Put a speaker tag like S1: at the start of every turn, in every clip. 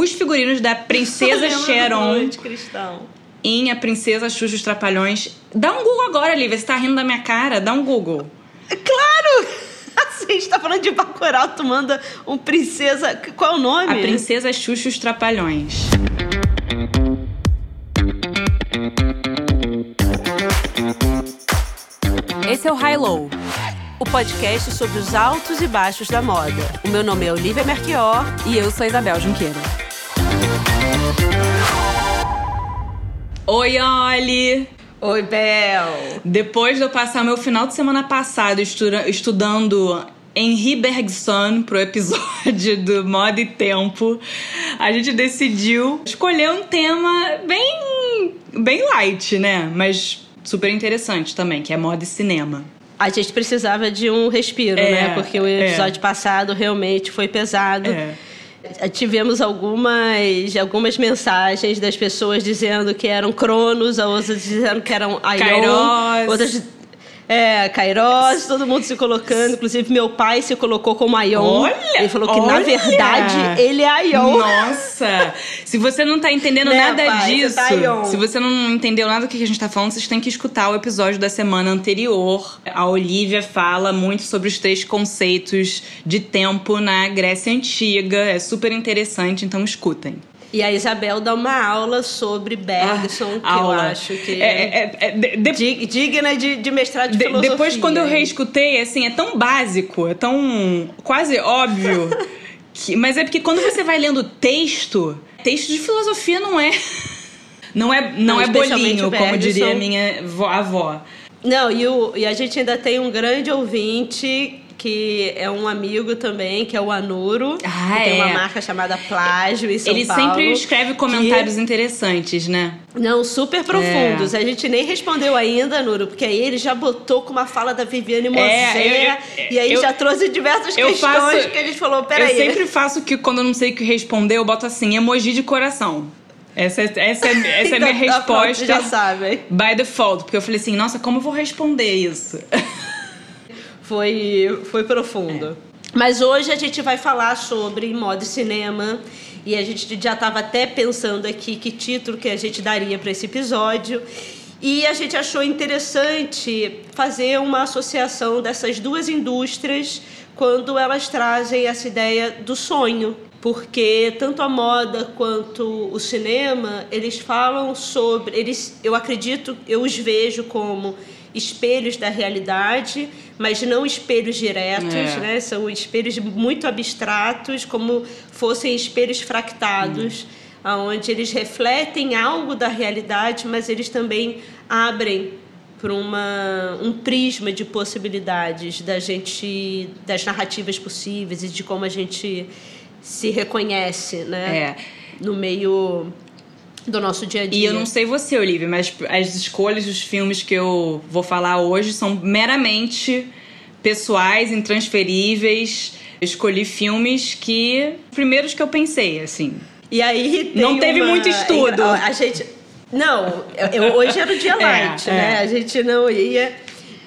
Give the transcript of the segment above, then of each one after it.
S1: os figurinos da Princesa Sharon
S2: cristão.
S1: em A Princesa Xuxa os Trapalhões. Dá um Google agora, Lívia. Você tá rindo da minha cara? Dá um Google.
S2: Claro! Assim, a gente tá falando de Bacurau, tu manda um princesa... Qual é o nome?
S1: A Princesa Xuxa os Trapalhões.
S2: Esse é o High Low, o podcast sobre os altos e baixos da moda. O meu nome é Olivia Merquior
S3: E eu sou a Isabel Junqueira.
S1: Oi, Oli!
S2: Oi, Bel!
S1: Depois de eu passar meu final de semana passado estuda- estudando em Ribergson pro episódio do Moda e Tempo, a gente decidiu escolher um tema bem, bem light, né? Mas super interessante também, que é moda e cinema.
S2: A gente precisava de um respiro,
S1: É,
S2: né? Porque o
S1: é.
S2: episódio passado realmente foi pesado.
S1: É.
S2: Tivemos algumas, algumas mensagens das pessoas dizendo que eram Cronos, outras dizendo que eram
S1: Kairos.
S2: outras é, Kairos, todo mundo se colocando, inclusive meu pai se colocou como Aion.
S1: Olha,
S2: ele falou que na
S1: olha.
S2: verdade ele é Aion.
S1: Nossa! Se você não tá entendendo
S2: Né,
S1: nada
S2: pai? Você
S1: disso,
S2: tá aí, ó.
S1: se você não entendeu nada do que a gente tá falando, vocês têm que escutar o episódio da semana anterior. A Olivia fala muito sobre os três conceitos de tempo na Grécia Antiga. É super interessante, então escutem.
S2: E a Isabel dá uma aula sobre Bergson, que
S1: Ah, Aula.
S2: eu acho que
S1: É, é, é, de- de-
S2: dig- digna de, de mestrado de,
S1: de-
S2: filosofia.
S1: depois, quando eu reescutei, assim, é tão básico, é tão quase óbvio. que- mas é porque quando você vai lendo texto, texto de filosofia não é. Não é, não,
S2: Não,
S1: é bolinho, como diria minha vó- avó.
S2: Não, e, o, e a gente ainda tem um grande ouvinte que é um amigo também, que é o Anuro.
S1: Ah,
S2: que tem uma
S1: é.
S2: marca chamada Plágio em São
S1: Ele
S2: Paulo.
S1: sempre escreve comentários interessantes, né?
S2: que- não, super profundos.
S1: É.
S2: A gente nem respondeu ainda, Anuro, porque aí ele já botou com uma fala da Viviane Mosé.
S1: É, eu-
S2: e aí
S1: eu-
S2: já trouxe diversas questões
S1: faço-
S2: que a gente falou, peraí.
S1: Eu sempre faço que quando eu não sei o que responder, eu boto assim, emoji de coração. Essa, é- essa, é, essa é a minha
S2: tá pronto,
S1: resposta.
S2: já sabem.
S1: By default, porque eu falei assim, nossa, como eu vou responder isso?
S2: Foi, foi profundo. Mas hoje a gente vai falar sobre moda e cinema. E a gente já estava até pensando aqui que título que a gente daria para esse episódio. E a gente achou interessante fazer uma associação dessas duas indústrias quando elas trazem essa ideia do sonho. Porque tanto a moda quanto o cinema, eles falam sobre. Eles, eu acredito, eu os vejo como espelhos da realidade, mas não espelhos diretos,
S1: É.
S2: né? São espelhos muito abstratos, como fossem espelhos fractados, aonde eles refletem algo da realidade, mas eles também abrem para uma um prisma de possibilidades da gente das narrativas possíveis e de como a gente se reconhece, né?
S1: É.
S2: No meio do nosso dia a dia.
S1: E eu não sei você, Olivia, mas as escolhas dos filmes que eu vou falar hoje são meramente pessoais, intransferíveis. Eu escolhi filmes que. Primeiros que eu pensei, assim.
S2: E aí tem
S1: Não teve
S2: uma-
S1: muito estudo.
S2: A gente não, eu- hoje era o dia
S1: É,
S2: light,
S1: é.
S2: né? A gente não ia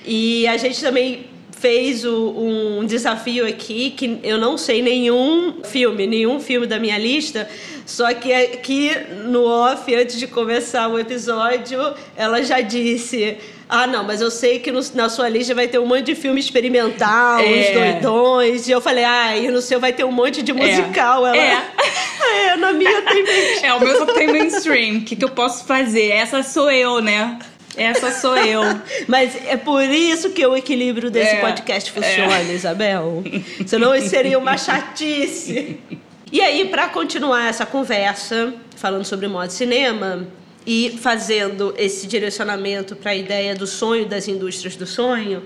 S2: e a gente também fez o- um desafio aqui que eu não sei nenhum filme, nenhum filme da minha lista. Só que aqui no off, antes de começar o episódio, ela já disse: Ah, não, mas eu sei que no- na sua lista vai ter um monte de filme experimental,
S1: É.
S2: os doidões. E eu falei: Ah, e no seu vai ter um monte de musical. Ela,
S1: É.
S2: é, na minha tem mesmo.
S1: É, o meu só tem mainstream. O que, que eu posso fazer? Essa sou eu, né? Essa sou eu.
S2: Mas é por isso que o equilíbrio desse
S1: É,
S2: podcast funciona, Isabel. Senão isso seria uma chatice. E aí, para continuar essa conversa, falando sobre moda e cinema e fazendo esse direcionamento para a ideia do sonho das indústrias do sonho,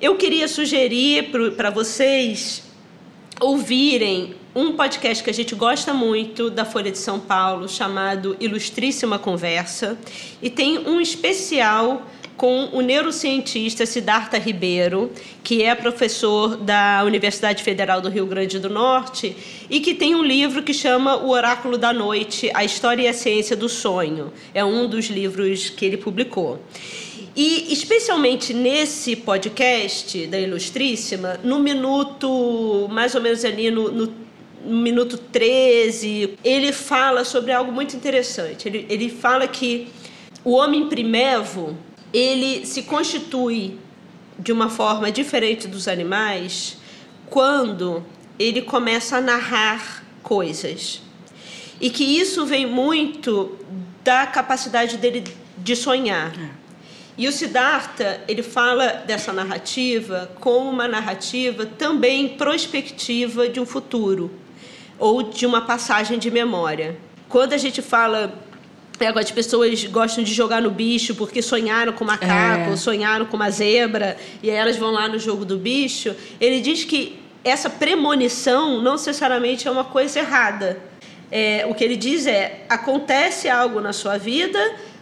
S2: eu queria sugerir para vocês ouvirem um podcast que a gente gosta muito da Folha de São Paulo, chamado Ilustríssima Conversa, e tem um especial com o neurocientista Siddhartha Ribeiro, que é professor da Universidade Federal do Rio Grande do Norte e que tem um livro que chama O Oráculo da Noite: A História e a Ciência do Sonho. É um dos livros que ele publicou. E especialmente nesse podcast da Ilustríssima, no minuto mais ou menos ali no, no no minuto 13, ele fala sobre algo muito interessante. Ele, ele fala que o homem primevo, ele se constitui de uma forma diferente dos animais quando ele começa a narrar coisas. E que isso vem muito da capacidade dele de sonhar. É. E o Siddhartha, ele fala dessa narrativa como uma narrativa também prospectiva de um futuro ou de uma passagem de memória. Quando a gente fala é, as pessoas gostam de jogar no bicho porque sonharam com macaco, é. sonharam com uma zebra, e aí elas vão lá no jogo do bicho. Ele diz que essa premonição não necessariamente é uma coisa errada. É, o que ele diz é: acontece algo na sua vida,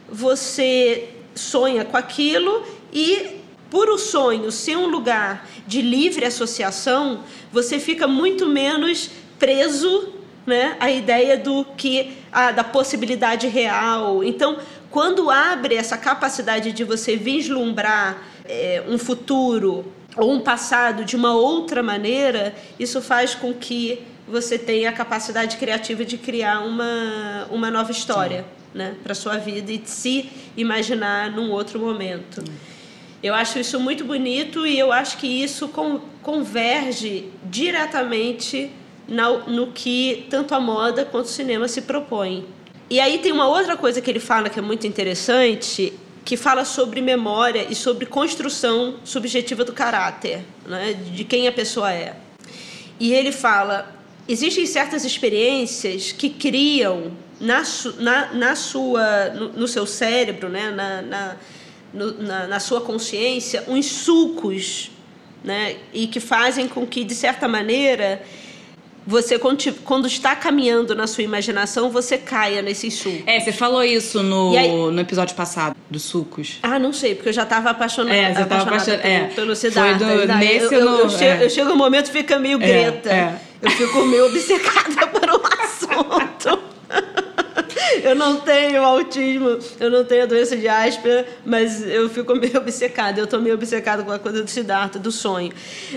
S2: você sonha com aquilo e, por o sonho ser um lugar de livre associação, você fica muito menos preso né, à ideia do que ah, da possibilidade real. Então, quando abre essa capacidade de você vislumbrar é, um futuro ou um passado de uma outra maneira, isso faz com que você tenha a capacidade criativa de criar uma, uma nova história né, para sua vida e de se imaginar num outro momento. Eu acho isso muito bonito e eu acho que isso converge diretamente no que tanto a moda quanto o cinema se propõem. E aí tem uma outra coisa que ele fala que é muito interessante, que fala sobre memória e sobre construção subjetiva do caráter, né, de quem a pessoa é. E ele fala: existem certas experiências que criam na, na, na sua, no, no, seu cérebro, né, na, na, no, na, na sua consciência, uns sulcos, né, e que fazem com que, de certa maneira, você quando está caminhando na sua imaginação, você caia nesses sucos.
S1: É, você falou isso no, aí, no episódio passado, dos sucos.
S2: Ah, não sei, porque eu já estava apaixonada,
S1: é, você
S2: apaixonada
S1: apaixonada pelo, é,
S2: pelo Siddhartha.
S1: Foi do, nesse
S2: eu, eu,
S1: no,
S2: eu, chego,
S1: é.
S2: eu chego um momento fica meio
S1: é,
S2: greta.
S1: É.
S2: Eu fico meio obcecada por um. eu não tenho autismo, eu não tenho a doença de Asper, mas eu fico meio obcecada. Eu estou meio obcecada com a coisa do Siddhartha, do sonho.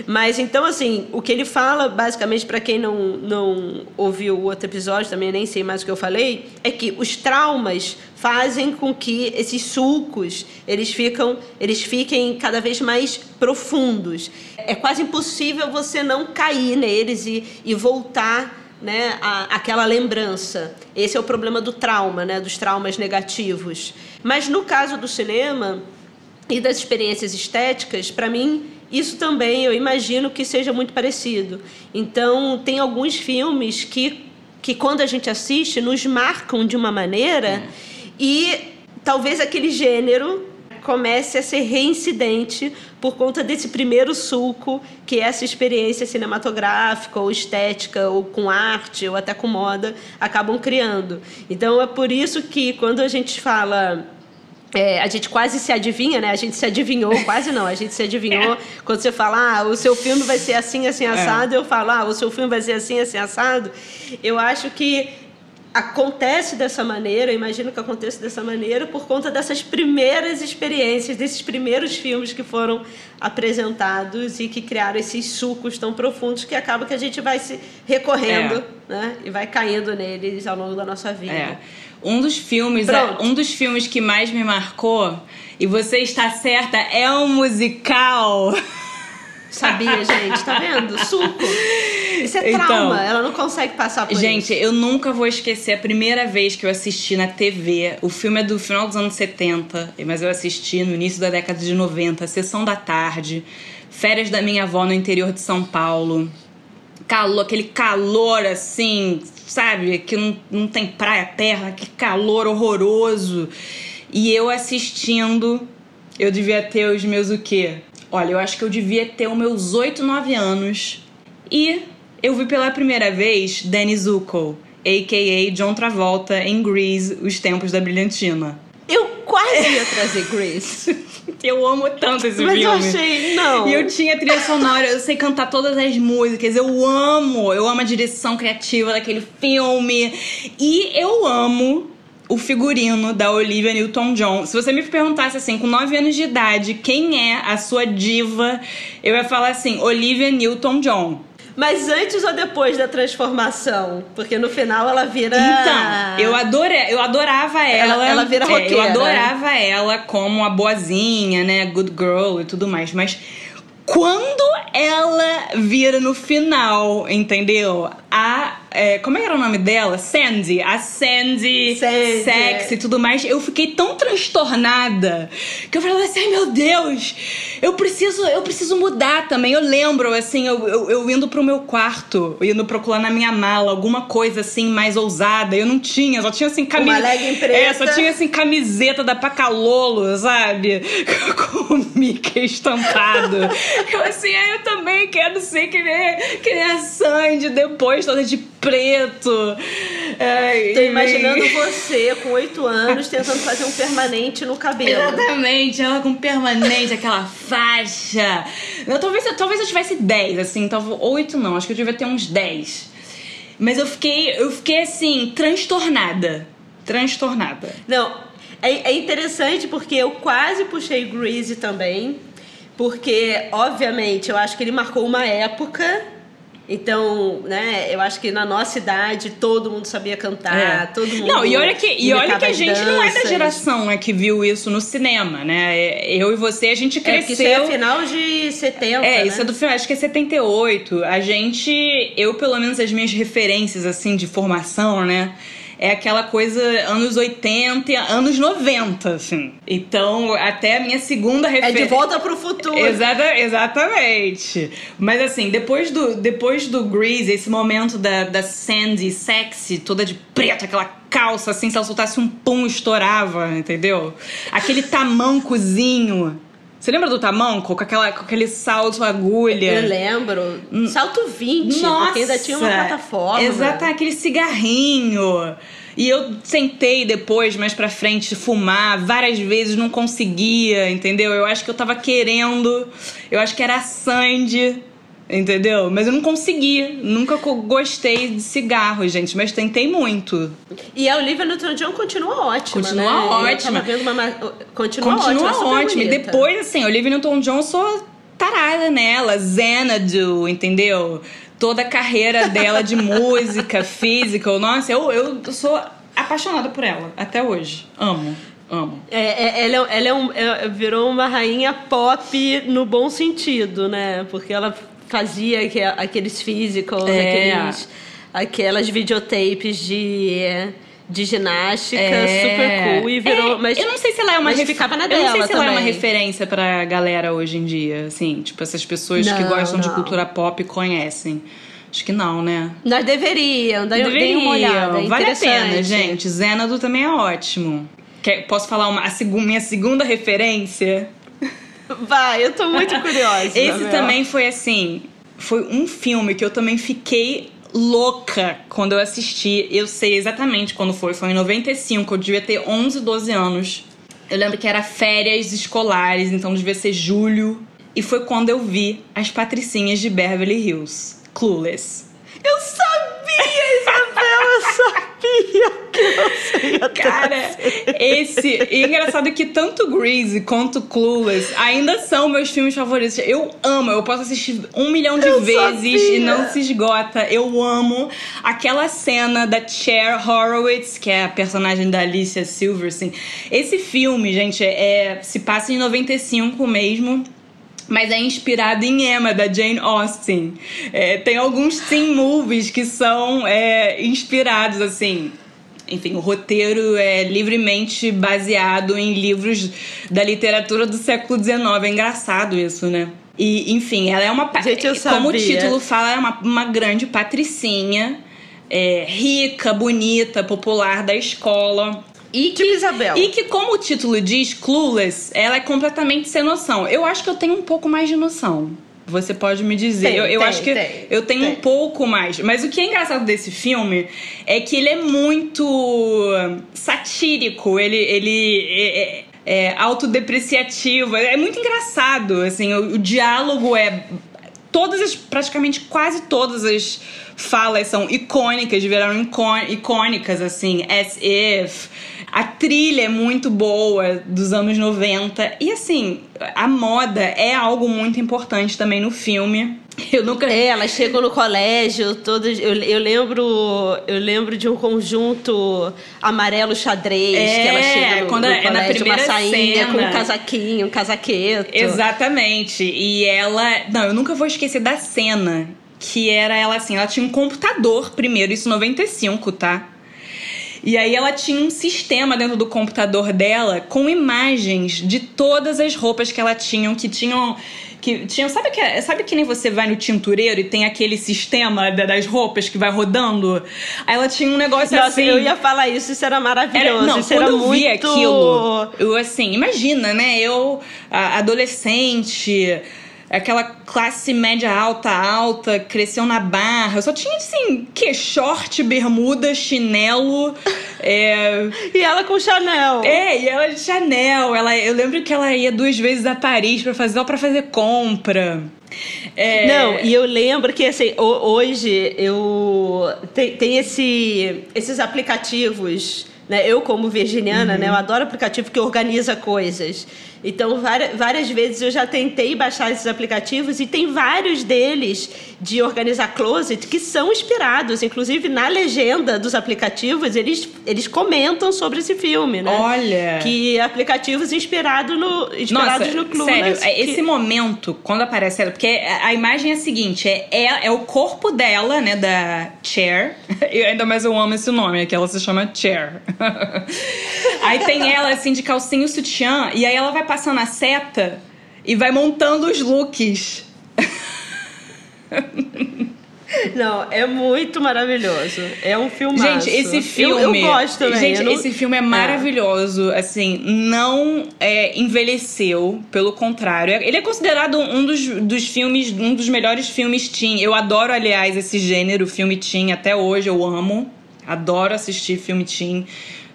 S2: Mas então, assim, o que ele fala, basicamente, para quem não, não ouviu o outro episódio, também nem sei mais o que eu falei, é que os traumas fazem com que esses sulcos eles ficam eles fiquem cada vez mais profundos é quase impossível você não cair neles e, e voltar né, a, aquela lembrança. Esse é o problema do trauma, né, dos traumas negativos. Mas no caso do cinema e das experiências estéticas, para mim, isso também eu imagino que seja muito parecido. Então, tem alguns filmes que, que quando a gente assiste, nos marcam de uma maneira e talvez aquele gênero comece a ser reincidente por conta desse primeiro sulco que essa experiência cinematográfica ou estética ou com arte ou até com moda acabam criando. Então é por isso que quando a gente fala é, a gente quase se adivinha, né? A gente se adivinhou, quase não, a gente se adivinhou. É. Quando você fala, ah, o seu filme vai ser assim, assim, é. assado, é. eu falo, ah, o seu filme vai ser assim, assim, assado. Eu acho que acontece dessa maneira, eu imagino que aconteça dessa maneira por conta dessas primeiras experiências, desses primeiros filmes que foram apresentados e que criaram esses sucos tão profundos que acaba que a gente vai se recorrendo, é. né? E vai caindo neles ao longo da nossa vida.
S1: É. Um dos filmes, é, um dos filmes que mais me marcou, e você está certa, é um musical.
S2: Sabia, gente, tá vendo? Suco. Isso é trauma, então, ela não consegue passar por
S1: gente,
S2: isso.
S1: eu nunca vou esquecer a primeira vez que eu assisti na TV. O filme é do final dos anos 70, mas eu assisti no início da década de 90, Sessão da Tarde, Férias da minha avó no interior de São Paulo. Calor, aquele calor assim, sabe? Que não, não tem praia, terra, que calor horroroso. E eu assistindo, eu devia ter os meus o quê? Olha, eu acho que eu devia ter os meus 8, 9 anos. E eu vi pela primeira vez Danny Zuko, a.k.a. John Travolta, em Grease, Os Tempos da Brilhantina.
S2: Eu quase ia trazer Grease.
S1: eu amo tanto esse
S2: Mas
S1: filme.
S2: Mas eu achei, não.
S1: E eu tinha trilha sonora, eu sei cantar todas as músicas, eu amo, eu amo a direção criativa daquele filme. E eu amo o figurino da Olivia Newton-John. Se você me perguntasse assim, com 9 anos de idade, quem é a sua diva, eu ia falar assim, Olivia Newton-John.
S2: Mas antes ou depois da transformação? Porque no final ela vira.
S1: Então, eu, adorei, eu adorava ela.
S2: Ela, ela vira
S1: é,
S2: roqueira.
S1: Eu adorava ela como a boazinha, né? Good girl e tudo mais. Mas quando ela vira no final, entendeu? A. É, como é era o nome dela? Sandy. A Sandy,
S2: Sandy.
S1: sexy e tudo mais. Eu fiquei tão transtornada que eu falei assim: ai meu Deus, eu preciso, eu preciso mudar também. Eu lembro, assim, eu, eu, eu indo pro meu quarto, indo procurar na minha mala alguma coisa assim mais ousada. Eu não tinha, só tinha assim camiseta. É, só tinha assim camiseta da Pacalolo, sabe? Com o Mickey estampado. eu assim, ah, eu também quero ser que nem, que nem a Sandy depois, toda de preto.
S2: Tô imaginando você com oito anos tentando fazer um permanente no cabelo.
S1: Exatamente, ela com permanente, aquela faixa. Eu, talvez, eu- talvez eu tivesse 10, assim, talvez 8 não, acho que eu devia ter uns 10. Mas eu fiquei, eu fiquei assim, transtornada. Transtornada.
S2: Não, é, é interessante porque eu quase puxei Greasy também. Porque, obviamente, eu acho que ele marcou uma época. Então, né, eu acho que na nossa idade todo mundo sabia cantar,
S1: É.
S2: todo mundo.
S1: Não, e olha que, e olha que a gente não é da
S2: danças.
S1: geração né, que viu isso no cinema, né? Eu e você, a gente
S2: É, porque
S1: cresceu.
S2: isso é final de 70.
S1: É,
S2: né?
S1: isso é do final, acho que é 78. A gente, eu pelo menos as minhas referências assim de formação, né? É aquela coisa anos 80, anos 90, assim. Então, até a minha segunda
S2: É
S1: referência.
S2: de volta pro futuro.
S1: Exata, exatamente. Mas assim, depois do, depois do Grease, esse momento da, da Sandy sexy, toda de preto, aquela calça assim, se ela soltasse um pum, estourava, entendeu? Aquele tamancozinho. Você lembra do tamanco? Com, aquela, com aquele salto agulha.
S2: Eu lembro. Salto 20, porque ainda tinha uma plataforma.
S1: Exato, aquele cigarrinho. E eu tentei depois, mais pra frente, fumar várias vezes, não conseguia, entendeu? Eu acho que eu tava querendo. Eu acho que era a Sandy, entendeu? Mas eu não consegui. Nunca gostei de cigarro, gente, mas tentei muito.
S2: E a Olivia Newton-John continua ótima,
S1: Continua
S2: né?
S1: Ótima.
S2: uma... ma- Continua,
S1: Continua
S2: ótima, super
S1: ótimo. E depois, assim, Olivia Newton-John, sou tarada nela. Xanadu, entendeu? Toda a carreira dela de música, física. Nossa, eu, eu sou apaixonada por ela até hoje. Amo, amo.
S2: É, é, ela é, ela é um, é- virou uma rainha pop no bom sentido, né? Porque ela fazia aque- aqueles physicals,
S1: É.
S2: aqueles, aquelas videotapes de, de ginástica
S1: É.
S2: super cool e virou.
S1: É,
S2: mas
S1: eu não sei se ela é uma
S2: mas
S1: ref-
S2: ficava na
S1: Eu não sei
S2: dela
S1: se ela é uma
S2: também.
S1: referência pra galera hoje em dia, assim, tipo essas pessoas que
S2: Não,
S1: gostam de
S2: não.
S1: cultura pop conhecem. Acho que não, né?
S2: Nós deveriam, daí eu dei uma olhada. é
S1: Vale a pena, gente. Xanadu também é ótimo. Quer- posso falar uma, a segu- minha segunda referência?
S2: Vai, eu tô muito curiosa.
S1: Esse também foi assim. Foi um filme que eu também fiquei louca quando eu assisti. Eu sei exatamente quando foi. Foi em 95. Eu devia ter 11, 12 anos. Eu lembro que era férias escolares, então devia ser julho. E foi quando eu vi as patricinhas de Beverly Hills. Clueless.
S2: Eu sabia, Isabel, eu sabia
S1: Cara, esse. E engraçado que tanto Grease quanto Clueless ainda são meus filmes favoritos. Eu amo, eu posso assistir um milhão de
S2: Eu
S1: vezes
S2: sabia.
S1: e não se esgota. Eu amo aquela cena da Cher Horowitz, que é a personagem da Alicia Silverstein. Esse filme, gente, é, se passa em 95 mesmo. Mas é inspirado em Emma, da Jane Austen. É, tem alguns teen movies que são é, inspirados, assim. Enfim, o roteiro é livremente baseado em livros da literatura do século XIX. É engraçado isso, né? E, enfim, ela é uma.
S2: Gente, eu
S1: Como o
S2: sabia.
S1: título fala, é uma, uma grande patricinha. é, rica, bonita, popular da escola. E
S2: Tipo Isabel.
S1: e que, como o título diz, Clueless, ela é completamente sem noção. Eu acho que eu tenho um pouco mais de noção. Você pode me dizer.
S2: Tem,
S1: eu eu
S2: tem,
S1: acho que
S2: tem,
S1: eu tenho um pouco mais. Mas o que é engraçado desse filme é que ele é muito satírico. Ele, ele é, é- é autodepreciativo. É muito engraçado. Assim, o, o diálogo é todas as, praticamente quase todas as falas são icônicas, viraram icônicas, assim, as if. A trilha é muito boa dos anos 90. E assim, a moda é algo muito importante também no filme. Eu nunca.
S2: É, elas chegam no colégio, todas. Eu, eu lembro. Eu lembro de um conjunto amarelo xadrez
S1: É,
S2: que elas chegam no,
S1: quando
S2: no
S1: é na primeira
S2: uma sainha com
S1: cena.
S2: um casaquinho, um casaqueto.
S1: Exatamente. E ela. Não, eu nunca vou esquecer da cena. Que era ela assim, ela tinha um computador primeiro, isso em 95, tá? E aí ela tinha um sistema dentro do computador dela com imagens de todas as roupas que ela tinha, que tinham. Que tinham, sabe que, sabe que nem você vai no tintureiro e tem aquele sistema da- das roupas que vai rodando? Aí ela tinha um negócio
S2: Nossa,
S1: assim.
S2: eu ia falar isso, isso era maravilhoso.
S1: Era, não,
S2: isso
S1: quando
S2: era
S1: eu
S2: muito...
S1: vi aquilo, eu assim, imagina, né? Eu, adolescente, aquela classe média alta, alta, cresceu na barra. Eu só tinha, assim, que? Short, bermuda, chinelo. é,
S2: E ela com Chanel.
S1: é, e ela de Chanel. Ela, eu lembro que ela ia duas vezes a Paris pra fazer, só pra fazer compra. É,
S2: Não, e eu lembro que assim, ho- hoje eu tem, tem esse, esses aplicativos, né? Eu como virginiana, né, eu adoro aplicativo que organiza coisas. Então, várias, vezes eu já tentei baixar esses aplicativos e tem vários deles de organizar closet que são inspirados, inclusive na legenda dos aplicativos, eles, eles comentam sobre esse filme, né?
S1: Olha.
S2: Que aplicativos inspirado no, inspirados
S1: Nossa,
S2: no clube.
S1: sério, é
S2: que-
S1: esse momento, quando aparece ela, porque a imagem é a seguinte, é, é, é o corpo dela, né, da Cher, e ainda mais eu amo esse nome, é que ela se chama Cher. aí tem ela, assim, de calcinho sutiã, e aí ela vai passando a seta e vai montando os looks.
S2: Não, é muito maravilhoso. É um filmaço.
S1: Gente, esse filme.
S2: Eu, eu gosto também.
S1: Gente,
S2: não-
S1: esse filme é maravilhoso. Assim, não é, envelheceu, pelo contrário. Ele é considerado um dos, dos filmes, um dos melhores filmes teen. Eu adoro, aliás, esse gênero, filme teen, até hoje eu amo. Adoro assistir filme teen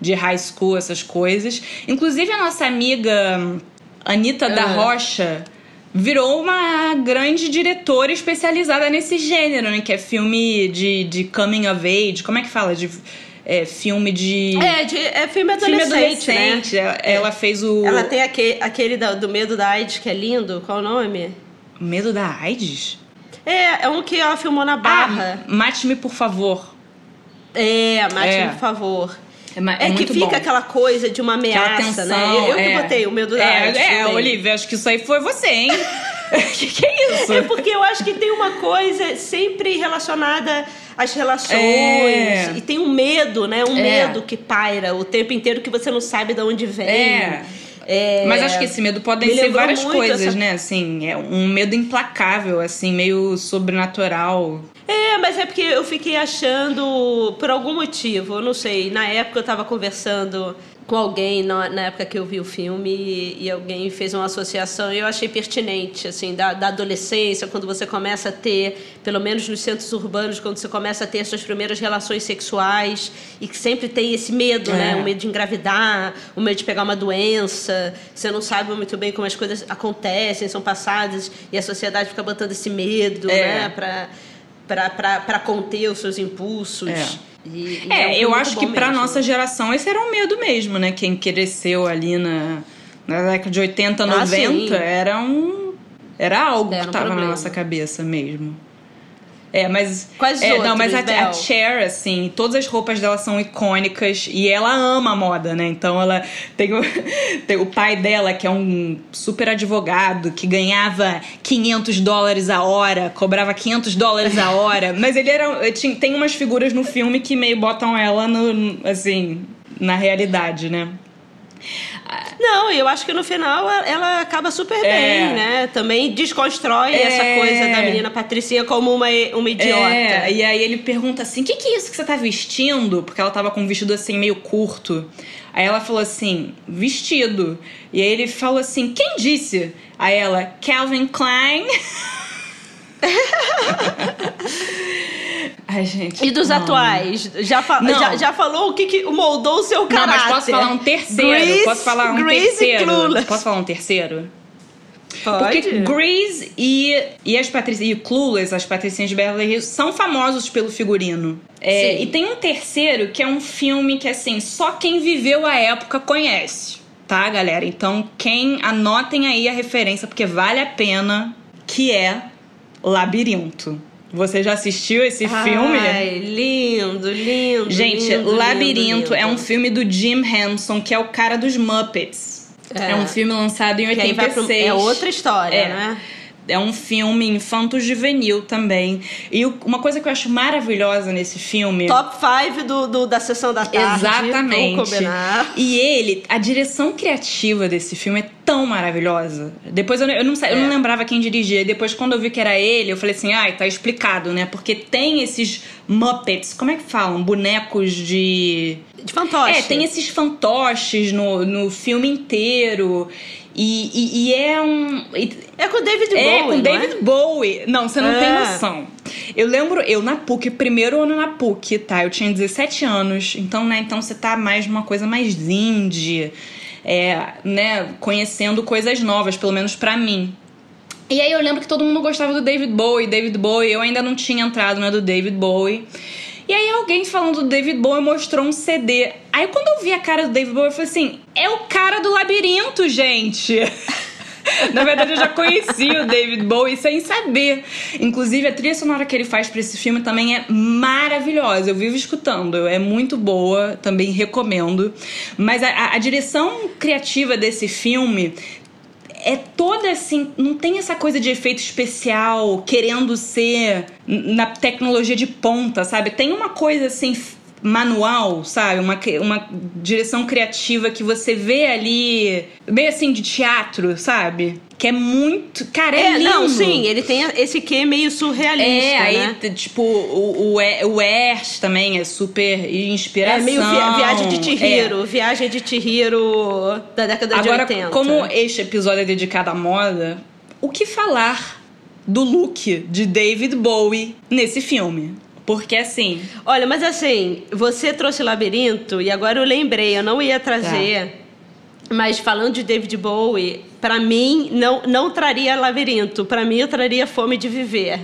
S1: de high school, essas coisas. Inclusive, a nossa amiga Anitta da
S2: Ah.
S1: Rocha virou uma grande diretora especializada nesse gênero, né? Que é filme de, de coming of age. Como é que fala? De é, filme de.
S2: É, de, é filme
S1: filme
S2: adolescente,
S1: adolescente.
S2: né?
S1: Ela, ela fez o.
S2: Ela tem aquele, aquele da- do medo da AIDS, que é lindo. Qual o nome?
S1: Medo da AIDS?
S2: É, é um que ela filmou na Barra.
S1: Ah, mate-me, por favor.
S2: É, mate
S1: É.
S2: por favor.
S1: É,
S2: É,
S1: é
S2: que fica
S1: bom.
S2: aquela coisa de uma ameaça,
S1: tensão,
S2: né? Eu, eu
S1: é.
S2: que botei o medo da
S1: É, é. Olivia, acho que isso aí foi você, hein? que que é isso?
S2: É porque eu acho que tem uma coisa sempre relacionada às relações.
S1: É.
S2: E tem um medo, né? Um
S1: É.
S2: medo que paira o tempo inteiro que você não sabe de onde vem.
S1: É.
S2: É.
S1: Mas acho que esse medo podem
S2: Me
S1: ser várias coisas,
S2: essa-
S1: né? Assim, é um medo implacável, assim, meio sobrenatural.
S2: É, mas é porque eu fiquei achando, por algum motivo, eu não sei. Na época eu tava conversando com alguém, na, na época que eu vi o filme, e, e alguém fez uma associação e eu achei pertinente, assim, da, da adolescência, quando você começa a ter, pelo menos nos centros urbanos, quando você começa a ter as suas primeiras relações sexuais e que sempre tem esse medo,
S1: É.
S2: né? O medo de engravidar, o medo de pegar uma doença, você não sabe muito bem como as coisas acontecem, são passadas, e a sociedade fica botando esse medo,
S1: É.
S2: né? Pra, pra conter os seus impulsos.
S1: É.
S2: E- e
S1: É,
S2: filme
S1: eu acho que pra
S2: mesmo.
S1: nossa geração esse era um medo mesmo, né? Quem cresceu ali na, na década de 80,
S2: Ah,
S1: 90,
S2: sim.
S1: era um. Era algo
S2: Era
S1: que
S2: um
S1: tava na
S2: problema.
S1: nossa cabeça mesmo. É, mas.
S2: Quais
S1: é, Não,
S2: outros,
S1: mas a, a? Cher, assim, todas as roupas dela são icônicas e ela ama a moda, né? Então ela tem o, tem o pai dela, que é um super advogado, que ganhava 500 dólares a hora, cobrava 500 dólares a hora, mas ele era. Tinha, tem umas figuras no filme que meio botam ela no, assim, na realidade, né?
S2: Não, eu acho que no final ela- acaba super bem,
S1: É.
S2: né? Também desconstrói
S1: É.
S2: essa coisa da menina Patricinha como uma, uma idiota.
S1: É, e aí ele pergunta assim: o que, que é isso que você tá vestindo? Porque ela tava com um vestido assim meio curto. Aí ela falou assim: vestido. E aí ele falou assim: quem disse? Aí ela: Calvin Klein. Ai, gente.
S2: E dos
S1: não.
S2: atuais? Já, fa-
S1: Não.
S2: já, já falou o que, que moldou o seu
S1: Não,
S2: caráter?
S1: mas posso falar um terceiro?
S2: Grease-
S1: posso falar um
S2: Grease e
S1: terceiro? Posso falar um terceiro?
S2: Pode?
S1: Porque Grease e, e as Patricinhas, e Clueless, as Patricinhas de Beverly Hills, são famosos pelo figurino. É,
S2: Sim.
S1: e tem um terceiro que é um filme que, assim, só quem viveu a época conhece, tá, galera? Então, quem anotem aí a referência, porque vale a pena, que é Labirinto. Você já assistiu esse
S2: Ai,
S1: filme?
S2: lindo, lindo.
S1: Gente,
S2: lindo,
S1: Labirinto
S2: lindo,
S1: é um filme do Jim Henson, que é o cara dos Muppets. É,
S2: É.
S1: um filme lançado em
S2: Que aí vai
S1: 86.
S2: pro- é outra história,
S1: É.
S2: né?
S1: É um filme infanto-juvenil também. E uma coisa que eu acho maravilhosa nesse filme.
S2: Top 5 do, do- da sessão da tarde.
S1: Exatamente. E ele, a direção criativa desse filme é tão maravilhosa. Depois eu, eu não, eu não
S2: É.
S1: lembrava quem dirigia. E depois, quando eu vi que era ele, eu falei assim: ai, tá explicado, né? Porque tem esses Muppets, como é que falam? Bonecos de.
S2: De fantoche.
S1: É, tem esses fantoches no, no filme inteiro. E, e- e é um.
S2: É com o David Bowie,
S1: é, com
S2: não
S1: David Bowie. Não, você não tem
S2: É.
S1: noção. Eu lembro, eu na PUC, primeiro ano na PUC, tá? Eu tinha 17 anos. Então, né, então você tá mais numa coisa mais indie. É, né, conhecendo coisas novas, pelo menos pra mim. E aí eu lembro que todo mundo gostava do David Bowie, David Bowie, eu ainda não tinha entrado na do David Bowie. E aí alguém falando do David Bowie mostrou um CD. Aí quando eu vi a cara do David Bowie, eu falei assim: é o cara do labirinto, gente! Na verdade, eu já conhecia o David Bowie sem saber. Inclusive, a trilha sonora que ele faz pra esse filme também é maravilhosa. Eu vivo escutando, é muito boa, também recomendo. Mas a- a direção criativa desse filme é toda assim, não tem essa coisa de efeito especial querendo ser na tecnologia de ponta, sabe? Tem uma coisa assim manual, sabe? Uma, uma direção criativa que você vê ali, meio assim de teatro, sabe? Que é muito. Cara, é,
S2: É,
S1: lindo.
S2: não, sim, ele tem esse quê meio surrealista,
S1: É, aí,
S2: né?
S1: tipo, o, o, o Ash também é super inspiração.
S2: É meio via- viagem de
S1: É.
S2: Chihiro, viagem de Chihiro da década
S1: Agora,
S2: de 80.
S1: como este episódio é dedicado à moda, o que falar do look de David Bowie nesse filme? Porque assim,
S2: Olha, mas assim, você trouxe Labirinto e agora eu lembrei, eu não ia trazer,
S1: Tá.
S2: mas falando de David Bowie, pra mim não, não traria Labirinto, pra mim eu traria Fome de Viver.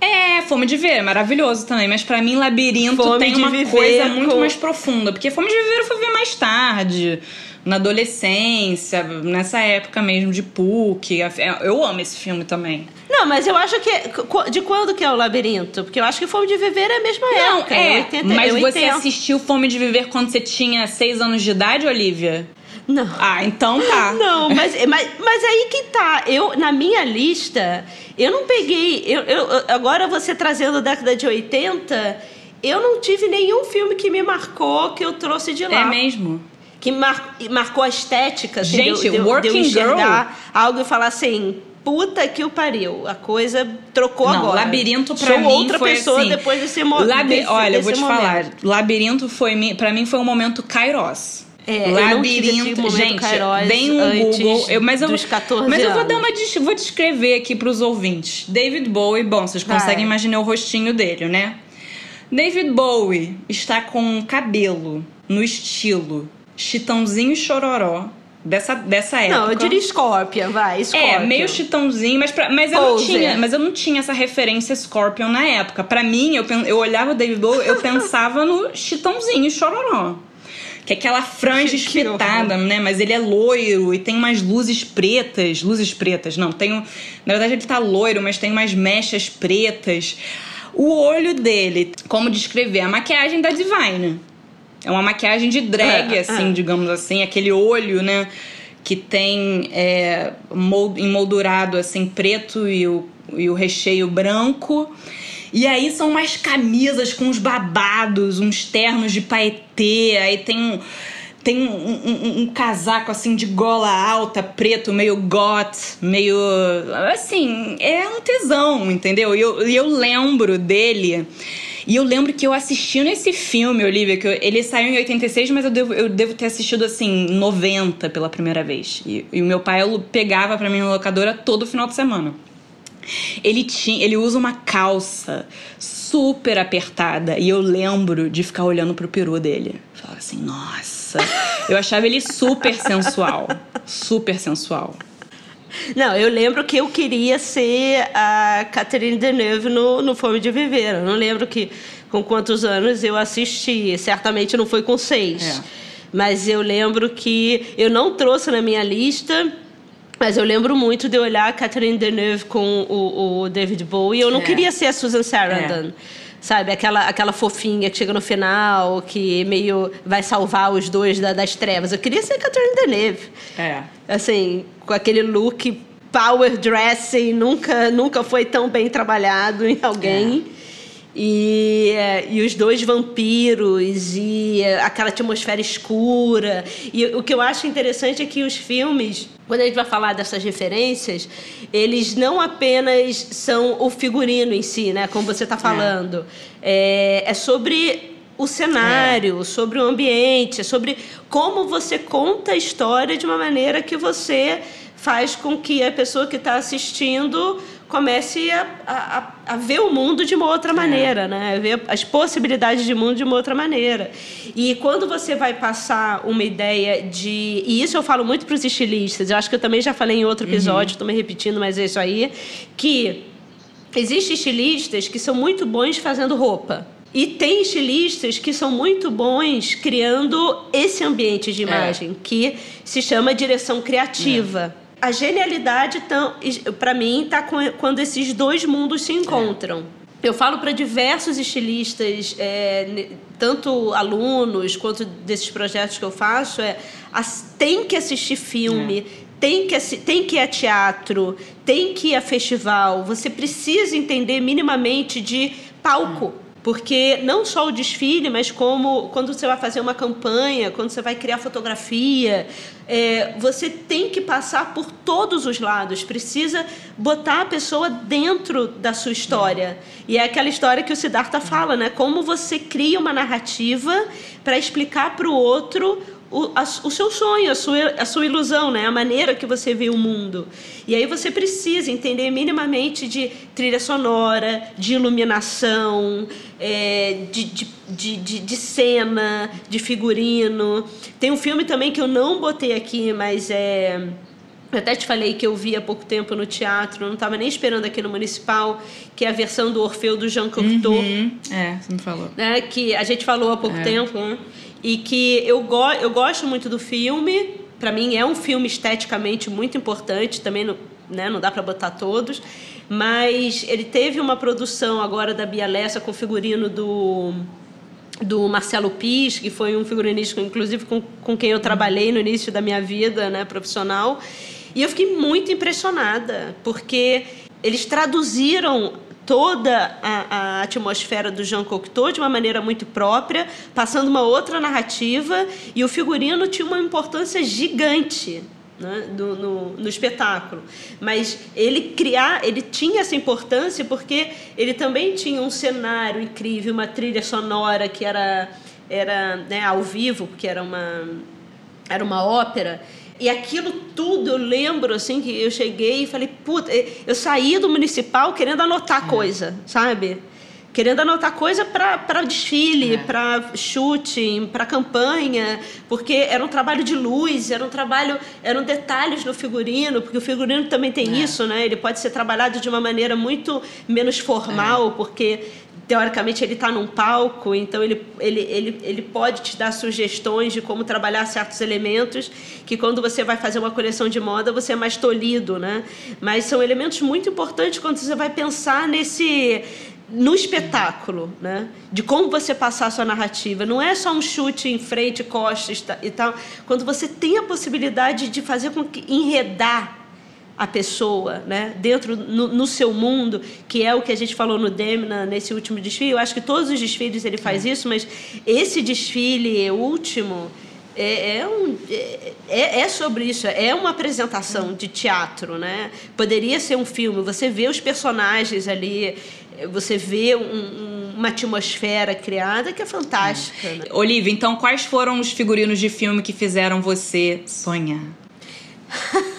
S1: É, Fome de Ver, é maravilhoso também, mas pra mim Labirinto
S2: Fome
S1: tem uma
S2: Viver
S1: coisa muito
S2: com-
S1: mais profunda, porque Fome de Viver eu fui ver mais tarde, na adolescência, nessa época mesmo de PUC. Eu amo esse filme também.
S2: Não, mas eu acho que. qu- De quando que é o Labirinto? Porque eu acho que Fome de Viver é a mesma
S1: Não,
S2: época.
S1: é,
S2: 80,
S1: mas
S2: eu
S1: você
S2: entendo.
S1: assistiu Fome de Viver quando você tinha seis anos de idade, Olivia?
S2: Não.
S1: Ah, então tá.
S2: Não, mas, mas, mas aí que tá. Eu, na minha lista, eu não peguei. Eu, eu- agora você trazendo a década de 80, eu não tive nenhum filme que me marcou que eu trouxe de lá.
S1: É mesmo?
S2: Que mar, marcou a estética. Assim,
S1: Gente,
S2: de, eu- de, eu- de eu
S1: Working
S2: enxergar algo e falar assim. Puta que o pariu. A coisa trocou
S1: Não,
S2: agora.
S1: Labirinto pra
S2: Sou
S1: mim
S2: outra
S1: foi
S2: pessoa
S1: assim,
S2: depois desse, mo
S1: Labi-
S2: desse
S1: Olha, eu vou
S2: desse
S1: te
S2: momento.
S1: falar. Labirinto foi pra mim foi um momento Kairos.
S2: É, momento
S1: gente, deem um Google. Eu, mas eu,
S2: dos 14
S1: mas eu vou dar uma vou descrever aqui pros ouvintes. David Bowie, bom, vocês
S2: Vai.
S1: conseguem imaginar o rostinho dele, né? David Bowie está com um cabelo no estilo Chitãozinho Chororó dessa dessa época.
S2: Não, eu diria Scorpion, vai. Scorpion.
S1: É, meio chitãozinho, mas, pra- mas, eu não tinha, mas eu não tinha essa referência Scorpion na época. Pra mim, eu, eu olhava o David Bowie, eu pensava no chitãozinho chororó. Que é aquela franja
S2: Que- que
S1: espitada, né? Mas ele é loiro e tem umas luzes pretas. Luzes pretas, não. Tem um, na verdade, ele tá loiro, mas tem umas mechas pretas. O olho dele, como descrever? A maquiagem da Divine. É uma maquiagem de drag,
S2: É,
S1: assim,
S2: é.
S1: digamos assim. Aquele olho, né? Que tem é, mol- emoldurado, assim, preto e o, e o recheio branco. E aí são umas camisas com uns babados, uns ternos de paetê. Aí tem um... Tem um, um- um- casaco assim de gola alta, preto, meio goth, meio. Assim, é um tesão, entendeu? E eu, eu lembro dele. E eu lembro que eu assisti nesse filme, Olivia, que eu- ele saiu em 86, mas eu devo, eu devo ter assistido assim, em 90 pela primeira vez. E, o meu pai eu pegava pra mim na locadora todo final de semana. Ele tinha, ele usa uma calça super apertada e eu lembro de ficar olhando pro peru dele. Falava assim, nossa. Eu achava ele super sensual, super sensual.
S2: Não, eu lembro que eu queria ser a Catherine Deneuve no, no Fome de Viver. Eu não lembro que com quantos anos eu assisti. Certamente não foi com seis.
S1: É.
S2: Mas eu lembro que eu não trouxe na minha lista, Mas eu lembro muito de olhar a Catherine Deneuve com o, o David Bowie. Eu não
S1: É.
S2: queria ser a Susan Sarandon. Sabe, aquela, aquela fofinha que chega no final, que meio vai salvar os dois da- das trevas. Eu queria ser a Catherine Deneuve.
S1: É.
S2: Assim, com aquele look power dressing, nunca, nunca foi tão bem trabalhado em alguém. É, e os dois vampiros e é, aquela atmosfera escura. E o que eu acho interessante é que os filmes, quando a gente vai falar dessas referências, eles não apenas são o figurino em si, né? Como você está falando. É, é sobre o cenário, sobre o ambiente, é sobre como você conta a história de uma maneira que você faz com que a pessoa que está assistindo comece a, a, a ver o mundo de uma outra maneira, né? A ver as possibilidades de mundo de uma outra maneira. E quando você vai passar uma ideia de. E isso eu falo muito para os estilistas, eu acho que eu também já falei em outro episódio, estou me repetindo, mas é isso aí, que Existem estilistas que são muito bons fazendo roupa. E tem estilistas que são muito bons criando esse ambiente de imagem, que se chama direção criativa. A genialidade, para mim, está quando esses dois mundos se encontram. Eu falo para diversos estilistas, é, tanto alunos quanto desses projetos que eu faço, é as- tem que assistir filme, tem, que, tem que ir a teatro, tem que ir a festival. Você precisa entender minimamente de palco. Porque não só o desfile, mas como quando você vai fazer uma campanha, quando você vai criar fotografia, é, você tem que passar por todos os lados. Precisa botar a pessoa dentro da sua história. E é aquela história que o Siddhartha fala, né? Como você cria uma narrativa para explicar para o outro o, a- o seu sonho, a sua, a sua ilusão, né? a maneira que você vê o mundo. E aí você precisa entender minimamente de trilha sonora, de iluminação, é, de, de, de, de, cena, de figurino. Tem um filme também que eu não botei aqui, mas é. Eu até te falei que eu vi há pouco tempo no teatro, não estava nem esperando aqui no Municipal, que é a versão do Orfeu do Jean Cocteau
S1: Hum, é, você me falou.
S2: né, que a gente falou há pouco tempo, né, e que eu, go eu gosto muito do filme. Para mim é um filme esteticamente muito importante, também não, né, não dá para botar todos, mas ele teve uma produção agora da Bia Lessa com figurino do do Marcelo Pis, que foi um figurinista, inclusive, com, com quem eu trabalhei no início da minha vida né, profissional. E eu fiquei muito impressionada, porque eles traduziram toda a, a atmosfera do Jean Cocteau de uma maneira muito própria, passando uma outra narrativa, e o figurino tinha uma importância gigante né, do- no, no espetáculo. Mas ele criar, ele tinha essa importância porque ele também tinha um cenário incrível, uma trilha sonora que era, era né, ao vivo, porque era uma, era uma ópera. E aquilo tudo eu lembro assim que eu cheguei e falei, puta, eu saí do municipal querendo anotar coisa, sabe? Querendo anotar coisa para desfile,
S1: É.
S2: para shooting, para campanha, porque era um trabalho de luz, era um trabalho, eram detalhes no figurino, porque o figurino também tem
S1: É.
S2: isso, né? Ele pode ser trabalhado de uma maneira muito menos formal, porque teoricamente ele está num palco, então ele, ele, ele, ele pode te dar sugestões de como trabalhar certos elementos que quando você vai fazer uma coleção de moda você é mais tolhido, né? Mas são elementos muito importantes quando você vai pensar nesse no espetáculo, né? De como você passar a sua narrativa. Não é só um chute em frente, costas ta- e tal. Quando você tem a possibilidade de fazer com que enredar a pessoa, né, dentro no, no seu mundo, que é o que a gente falou no Demna nesse último desfile. Eu acho que todos os desfiles ele faz isso, mas esse desfile último é, é, um, é, é é sobre isso, é uma apresentação de teatro, né? Poderia ser um filme, você vê os personagens ali, você vê um- um- uma atmosfera criada que é fantástica. Né?
S1: Olivia, então quais foram os figurinos de filme que fizeram você sonhar?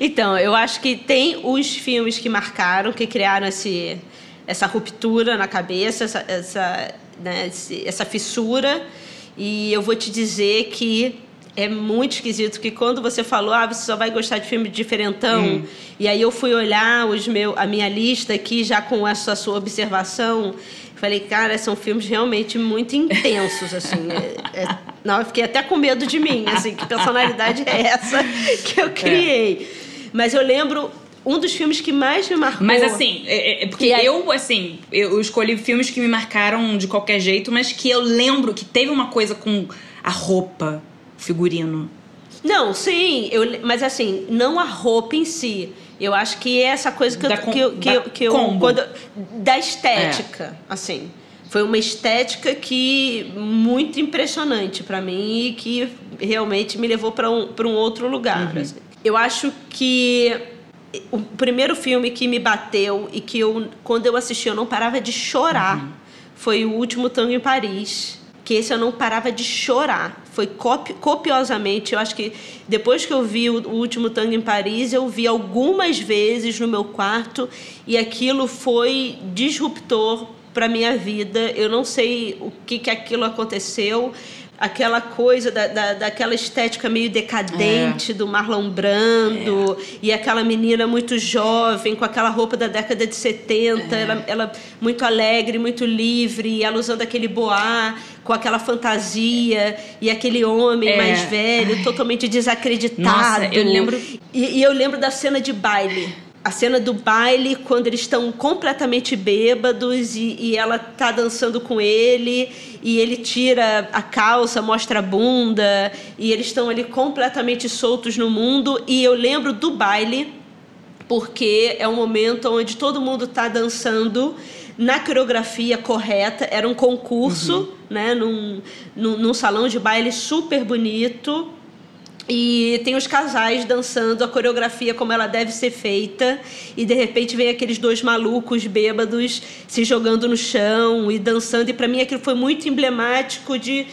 S2: Então, eu acho que tem os filmes que marcaram, que criaram esse, essa ruptura na cabeça, essa, essa, né, essa fissura. E eu vou te dizer que é muito esquisito que quando você falou, ah, você só vai gostar de filme diferentão, e aí eu fui olhar os meu, a minha lista aqui já com essa sua observação, falei, cara, são filmes realmente muito intensos, assim. É- é- não, eu fiquei até com medo de mim, assim, que personalidade é essa que eu criei. Mas eu lembro um dos filmes que mais me marcou.
S1: Mas assim, é, é porque
S2: Que é-
S1: eu, assim, eu escolhi filmes que me marcaram de qualquer jeito, mas que eu lembro que teve uma coisa com a roupa, o figurino.
S2: Não, sim, eu, mas assim, não a roupa em si. Eu acho que é essa coisa que
S1: Da
S2: eu,
S1: com-
S2: que eu, que eu, que eu- quando da estética, assim. Foi uma estética que muito impressionante pra mim e que realmente me levou pra um, pra um outro lugar. assim. Eu acho que o primeiro filme que me bateu e que eu, quando eu assisti, eu não parava de chorar foi o último Tango em Paris. Que esse eu não parava de chorar. Foi copi- copiosamente. Eu acho que depois que eu vi o, o último Tango em Paris, eu vi algumas vezes no meu quarto e aquilo foi disruptor para minha vida. Eu não sei o que, que aquilo aconteceu. Aquela coisa da, da, daquela estética meio decadente do Marlon Brando e aquela menina muito jovem com aquela roupa da década de 70, ela, ela muito alegre, muito livre, e ela usando aquele boá com aquela fantasia e aquele homem
S1: É.
S2: mais velho, totalmente desacreditado.
S1: Nossa, eu lembro-
S2: E, e eu lembro da cena de baile. A cena do baile, quando eles estão completamente bêbados e, e ela tá dançando com ele, e ele tira a calça, mostra a bunda, e eles estão ali completamente soltos no mundo. E eu lembro do baile, porque é um momento onde todo mundo está dançando na coreografia correta. Era um concurso, né, num, num, num salão de baile super bonito. E tem os casais dançando a coreografia como ela deve ser feita. E de repente vem aqueles dois malucos bêbados se jogando no chão e dançando. E para mim aquilo foi muito emblemático de,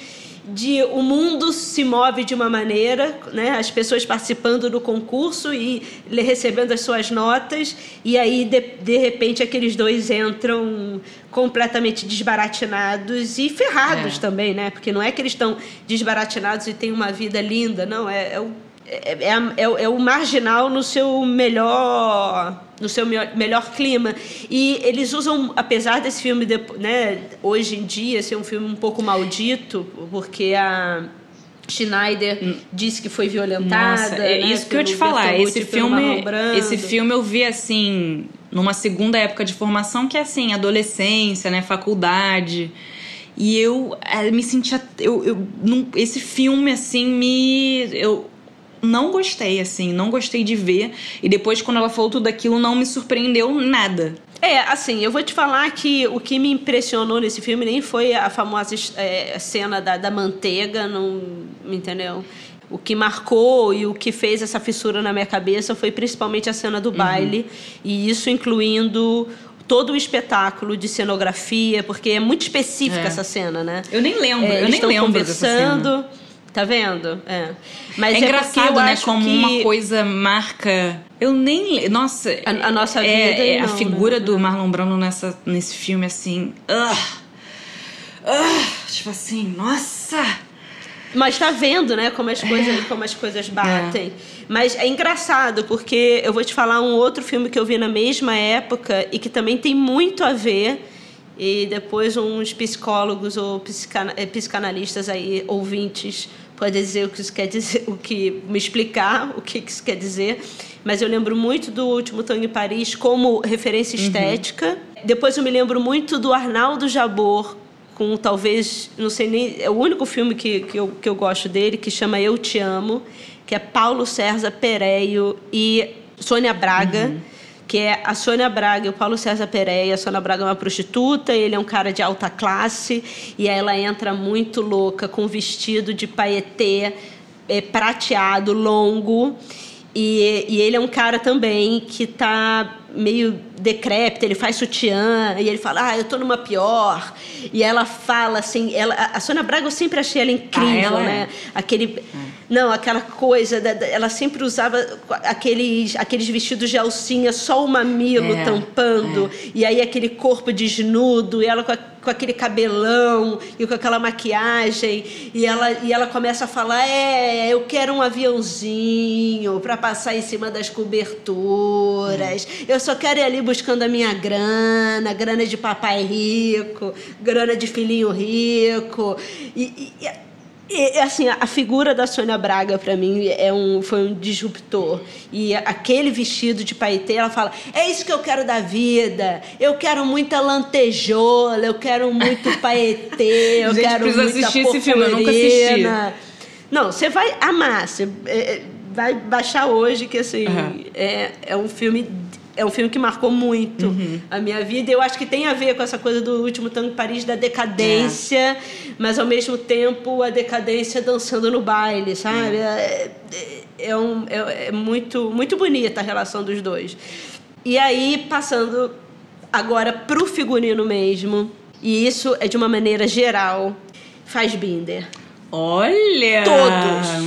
S2: de o mundo se move de uma maneira, né? as pessoas participando do concurso e recebendo as suas notas. E aí, de, de repente, aqueles dois entram completamente desbaratinados e ferrados
S1: É.
S2: também, né? Porque não é que eles estão desbaratinados e têm uma vida linda, não. É, é, o, é, é é o- é o marginal no seu melhor no seu melhor, melhor clima e eles usam apesar desse filme depo- né hoje em dia ser um filme um pouco maldito porque a Schneider disse que foi violentada
S1: Nossa, é
S2: né,
S1: isso que eu te falar. Esse filme, esse filme eu vi assim numa segunda época de formação que é assim adolescência, né, faculdade. E eu eh, me sentia eu, eu não- esse filme assim me eu não gostei assim, não gostei de ver e depois quando ela falou tudo aquilo não me surpreendeu nada.
S2: É, assim, eu vou te falar que o que me impressionou nesse filme nem foi a famosa é, cena da, da manteiga, não, entendeu? O que marcou e o que fez essa fissura na minha cabeça foi principalmente a cena do baile, e isso incluindo todo o espetáculo de cenografia, porque é muito específica
S1: É.
S2: essa cena, né?
S1: Eu nem lembro,
S2: É,
S1: eu nem lembro dessa cena.
S2: Tá vendo? É. Mas
S1: é
S2: é,
S1: engraçado, né? Como
S2: que
S1: uma coisa marca. Eu nem. Nossa.
S2: A- a nossa
S1: é-
S2: vida,
S1: é a
S2: não,
S1: figura
S2: né?
S1: do Marlon Brando nessa, nesse filme, assim. ah, ah, tipo assim, nossa!
S2: Mas tá vendo, né, como as coisas, como as coisas batem. Mas é engraçado, porque eu vou te falar um outro filme que eu vi na mesma época e que também tem muito a ver. E depois uns psicólogos ou eh, psicanalistas aí, ouvintes, podem dizer o que isso quer dizer, o que me explicar o que isso quer dizer. Mas eu lembro muito do último Tango em Paris como referência estética. Depois eu me lembro muito do Arnaldo Jabor com talvez, não sei nem, é o único filme que, que, eu, que eu gosto dele, que chama Eu Te Amo, que é Paulo César Pereio e Sônia Braga, que é a Sônia Braga e o Paulo César Pereia. A Sônia Braga é uma prostituta, ele é um cara de alta classe, e ela entra muito louca com um vestido de paetê é, prateado, longo, e, e ele é um cara também que tá meio decrépito, ele faz sutiã, e ele fala, ah, eu tô numa pior. E ela fala assim, ela, a Sônia Braga eu sempre achei ela incrível,
S1: Ah, ela é.
S2: né? Aquele. Não, aquela coisa, da- da- ela sempre usava aqueles, aqueles vestidos de alcinha, só o mamilo
S1: É,
S2: tampando, e aí aquele corpo desnudo, e ela com, a- com aquele cabelão e com aquela maquiagem, e ela, e ela começa a falar: É, eu quero um aviãozinho para passar em cima das coberturas, eu só quero ir ali buscando a minha grana, grana de papai rico, grana de filhinho rico. E, e- e assim, a figura da Sônia Braga, para mim, é um, foi um disruptor. E aquele vestido de paetê, ela fala: é isso que eu quero da vida. Eu quero muita lantejola, eu quero muito paetê, eu
S1: Gente,
S2: quero muita
S1: assistir esse filme, eu nunca assisti.
S2: Não, você vai amar. Você é, vai baixar hoje, que assim,
S1: Uhum.
S2: é, é um filme. É um filme que marcou muito
S1: Uhum.
S2: a minha vida. Eu acho que tem a ver com essa coisa do último tango em Paris, da decadência, mas ao mesmo tempo a decadência dançando no baile, sabe? É, é- é um- é- é muito, muito bonita a relação dos dois. E aí, passando agora pro figurino mesmo, e isso é de uma maneira geral, faz Binder.
S1: Olha!
S2: Todos.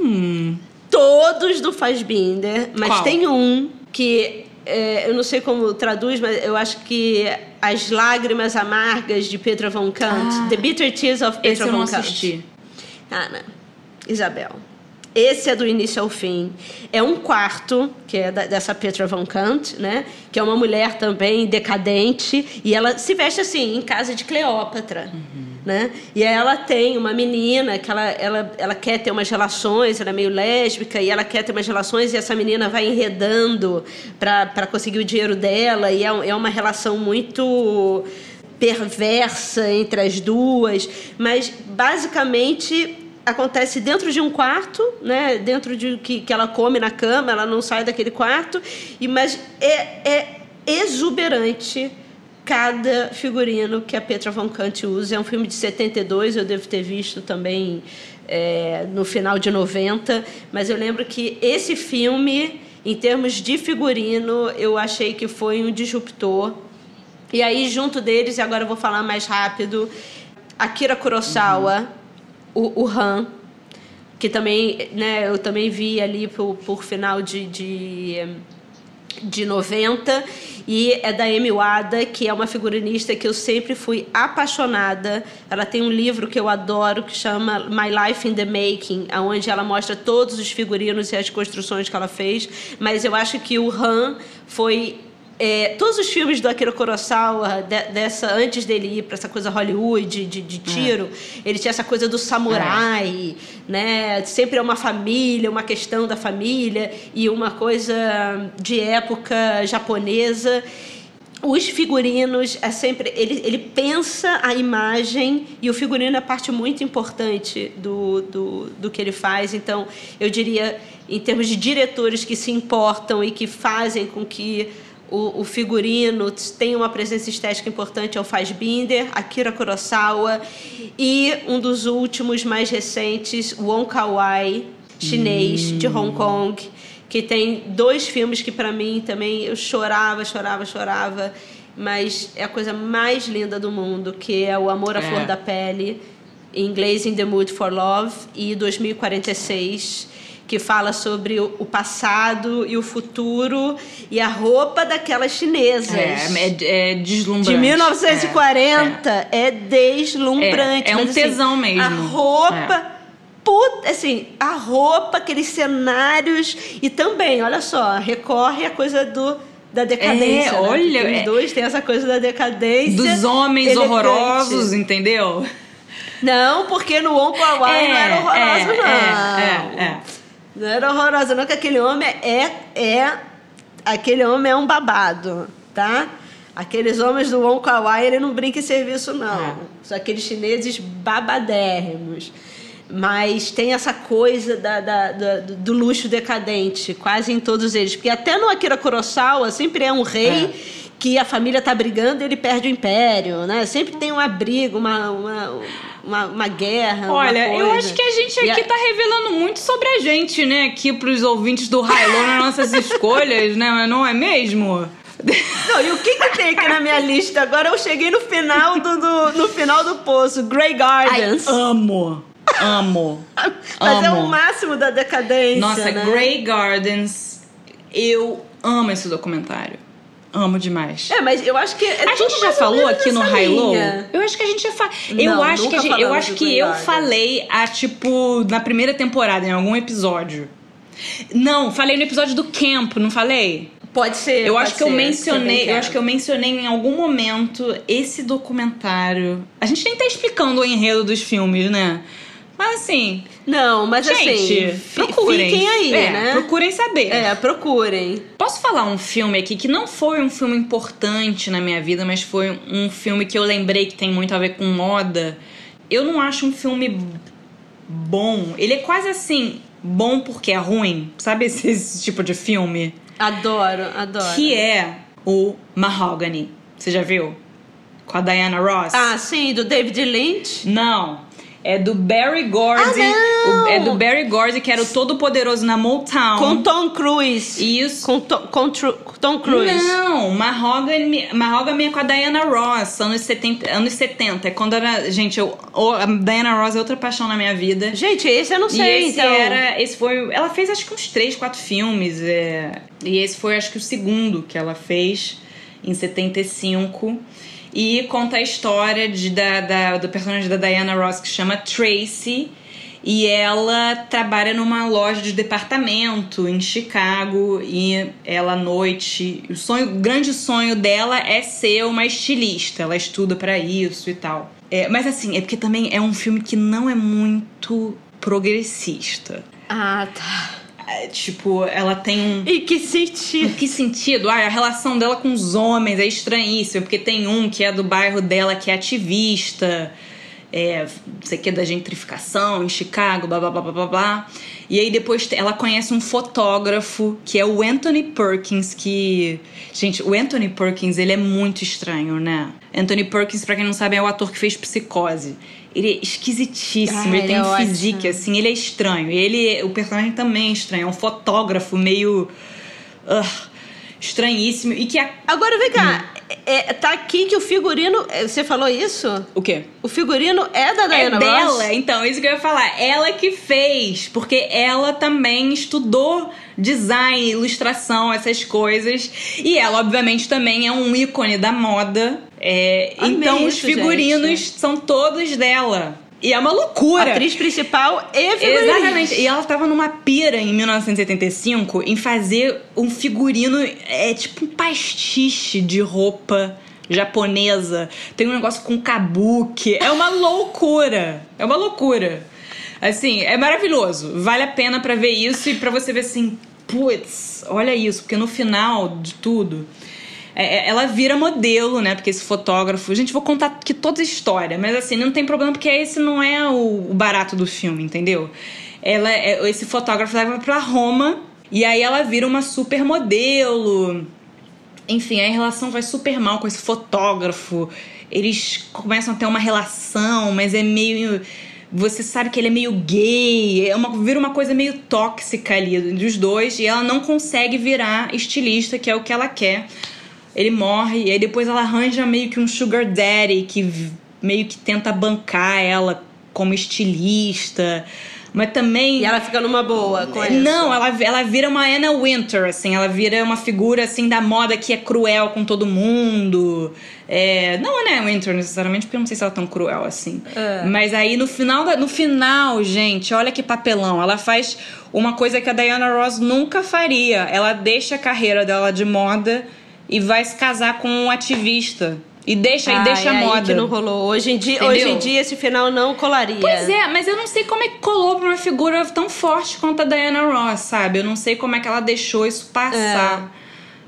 S1: Hum.
S2: todos do Fassbinder, mas
S1: Qual?
S2: tem um que é, eu não sei como traduz, mas eu acho que As Lágrimas Amargas de Petra von Kant,
S1: Ah.
S2: The Bitter Tears of Petra
S1: Esse eu
S2: von
S1: não
S2: Kant.
S1: assisti.
S2: Ana, Isabel. Esse é do início ao fim. É um quarto, que é da- dessa Petra von Kant, né? Que é uma mulher também decadente. E ela se veste assim, em casa de Cleópatra. Né? E ela tem uma menina que ela, ela, ela quer ter umas relações, ela é meio lésbica, e ela quer ter umas relações, e essa menina vai enredando para conseguir o dinheiro dela. E é, é uma relação muito perversa entre as duas, mas basicamente acontece dentro de um quarto, né? Dentro de que, que ela come na cama, ela não sai daquele quarto, e mas é, é exuberante cada figurino que a Petra von Kant usa. É um filme de 72, eu devo ter visto também é, no final de 90, mas eu lembro que esse filme, em termos de figurino, eu achei que foi um disruptor. E aí, junto deles, e agora eu vou falar mais rápido, Akira Kurosawa, o, o Han, que também, né, eu também vi ali por, por final de, de, de 90, e é da Amy Wada, que é uma figurinista que eu sempre fui apaixonada. Ela tem um livro que eu adoro que chama My Life in the Making, onde ela mostra todos os figurinos e as construções que ela fez, mas eu acho que o Han foi é, todos os filmes do Akira Kurosawa, de- dessa, antes dele ir para essa coisa Hollywood, de, de tiro, ele tinha essa coisa do samurai, né? Sempre é uma família, uma questão da família e uma coisa de época japonesa. Os figurinos é sempre ele, ele pensa a imagem e o figurino é parte muito importante do, do, do que ele faz. Então, eu diria, em termos de diretores que se importam e que fazem com que o, o figurino tenha uma presença estética importante é o Fassbinder, Akira Kurosawa e um dos últimos mais recentes, Wong Kar-wai, chinês de Hong Kong que tem dois filmes que para mim também eu chorava, chorava, chorava, mas é a coisa mais linda do mundo, que é o Amor à
S1: É.
S2: Flor da Pele, em inglês In the Mood for Love, e 2046, que fala sobre o passado e o futuro e a roupa daquelas chinesas.
S1: É, é, é deslumbrante.
S2: De 1940 é, deslumbrante.
S1: É, é um
S2: mas, assim,
S1: tesão mesmo.
S2: A roupa. Puta, assim, a roupa, aqueles cenários e também, olha só, recorre à coisa do da decadência.
S1: É,
S2: né?
S1: olha,
S2: Porque
S1: é-
S2: os dois têm essa coisa da decadência.
S1: Dos homens
S2: elegante.
S1: horrorosos, entendeu?
S2: Não, porque no Power Wine não era horroroso,
S1: é,
S2: não.
S1: É, é,
S2: Não era horrorosa, não, que aquele homem é, é. Aquele homem é um babado, tá? Aqueles homens do Wong Kar Wai, ele não brinca em serviço, não.
S1: É.
S2: São aqueles chineses babadérrimos. Mas tem essa coisa da, da- da- do luxo decadente, quase em todos eles. Porque até no Akira Kurosawa sempre é um rei que a família tá brigando e ele perde o império, né? Sempre tem uma briga, uma, uma, uma, uma guerra. uma
S1: Olha, eu
S2: coisa.
S1: acho que a gente
S2: E
S1: aqui
S2: a-
S1: tá revelando muito sobre a gente, né? Aqui pros ouvintes do Hilo nas nossas escolhas, né? Não é mesmo?
S2: Não, e o que, que tem aqui na minha lista? Agora eu cheguei no final do, do- no final do poço, Grey Gardens.
S1: amo. Amo.
S2: Mas é
S1: amo.
S2: o máximo da decadência.
S1: Nossa,
S2: né?
S1: Grey Gardens. Eu amo esse documentário. Amo demais.
S2: É, mas eu acho que. É
S1: a gente já falou aqui no High Low? Eu acho que a gente já falou. Eu acho que, gente, eu, acho que eu falei a, tipo, na primeira temporada, em algum episódio. Não, falei no episódio do Camp, não falei?
S2: Pode ser.
S1: Eu
S2: pode
S1: acho que eu
S2: ser,
S1: mencionei,
S2: também
S1: eu acho que eu mencionei em algum momento esse documentário. A gente nem tá explicando o enredo dos filmes, né? Mas assim.
S2: Não, mas
S1: gente,
S2: assim.
S1: procurem.
S2: Fiquem aí,
S1: é,
S2: né?
S1: Procurem saber.
S2: É, procurem.
S1: Posso falar um filme aqui que não foi um filme importante na minha vida, mas foi um filme que eu lembrei que tem muito a ver com moda. Eu não acho um filme bom. Ele é quase assim, bom porque é ruim. Sabe esse, esse tipo de filme?
S2: Adoro, adoro.
S1: Que é o Mahogany. Você já viu? Com a Diana Ross?
S2: Ah, sim, do David Lynch?
S1: Não. É do Barry Gordy.
S2: Ah,
S1: é do Barry Gordy, que era o todo poderoso na Motown.
S2: Com Tom Cruise.
S1: Isso.
S2: Com, To- com Tru- Tom Cruise.
S1: Não, Mahogany, Mahogany é com a Diana Ross, anos 70. Anos 70. É quando era. Gente, eu, a Diana Ross é outra paixão na minha vida.
S2: Gente, esse eu não
S1: E
S2: sei,
S1: esse
S2: então.
S1: era. Esse foi. Ela fez acho que uns três, quatro filmes. é, e esse foi acho que o segundo que ela fez, em 75. E conta a história de, da, da- do personagem da Diana Ross que chama Tracy. E ela trabalha numa loja de departamento em Chicago. E ela à noite. O, sonho, o grande sonho dela é ser uma estilista. Ela estuda pra isso e tal. É, mas assim, é porque também é um filme que não é muito progressista.
S2: Ah, tá.
S1: É, tipo, ela tem um.
S2: E que sentido?
S1: que sentido? Ah, a relação dela com os homens é estranhíssima, porque tem um que é do bairro dela que é ativista, é, não sei o que, da gentrificação em Chicago, blá blá blá blá blá. E aí depois ela conhece um fotógrafo que é o Anthony Perkins, que. Gente, o Anthony Perkins, ele é muito estranho, né? Anthony Perkins, pra quem não sabe, é o ator que fez Psicose. Ele é esquisitíssimo,
S2: Ah,
S1: ele
S2: ele
S1: tem
S2: é
S1: um
S2: ótimo.
S1: physique, assim, ele é estranho. Ele, o personagem também é estranho, é um fotógrafo meio. ah, estranhíssimo. E que a.
S2: Agora vem cá. É, tá aqui que o figurino. é, Você falou isso?
S1: O quê?
S2: O figurino é da
S1: É
S2: Diana
S1: dela,
S2: Ross?
S1: então, isso que eu ia falar. Ela que fez, porque ela também estudou design, ilustração, essas coisas. E ela, obviamente, também é um ícone da moda. É, então, os
S2: isso,
S1: figurinos
S2: gente.
S1: são todos dela. E é uma loucura.
S2: Atriz principal e figurino.
S1: Exatamente. E ela tava numa pira em 1975 em fazer um figurino, é tipo um pastiche de roupa japonesa. Tem um negócio com kabuki. É uma loucura. É uma loucura. Assim, é maravilhoso. Vale a pena pra ver isso e pra você ver assim, putz, olha isso, porque no final de tudo, é, é, ela vira modelo, né? Porque esse fotógrafo. Gente, vou contar aqui toda a história, mas assim, não tem problema porque esse não é o, o barato do filme, entendeu? Ela, é- esse fotógrafo leva pra Roma e aí ela vira uma supermodelo. Enfim, aí a relação vai super mal com esse fotógrafo. Eles começam a ter uma relação, mas é meio. Você sabe que ele é meio gay, é uma, vira uma coisa meio tóxica ali dos dois, e ela não consegue virar estilista, que é o que ela quer. Ele morre, e aí depois ela arranja meio que um sugar daddy que meio que tenta bancar ela como estilista. Mas também.
S2: E ela fica numa boa com isso.
S1: Não, ela, ela vira uma Anna Winter, assim, ela vira uma figura assim da moda que é cruel com todo mundo. É, não Anna Winter necessariamente, porque eu não sei se ela é tão cruel assim.
S2: É.
S1: Mas aí no final, da- no final, gente, olha que papelão. Ela faz uma coisa que a Diana Ross nunca faria. Ela deixa a carreira dela de moda e vai se casar com um ativista. E deixa, e
S2: Ai,
S1: deixa a
S2: aí
S1: moda.
S2: que não rolou. Hoje em, dia,
S1: Entendeu?
S2: hoje em dia esse final não colaria.
S1: Pois é, mas eu não sei como é que colou pra uma figura tão forte quanto a Diana Ross, sabe? Eu não sei como é que ela deixou isso passar.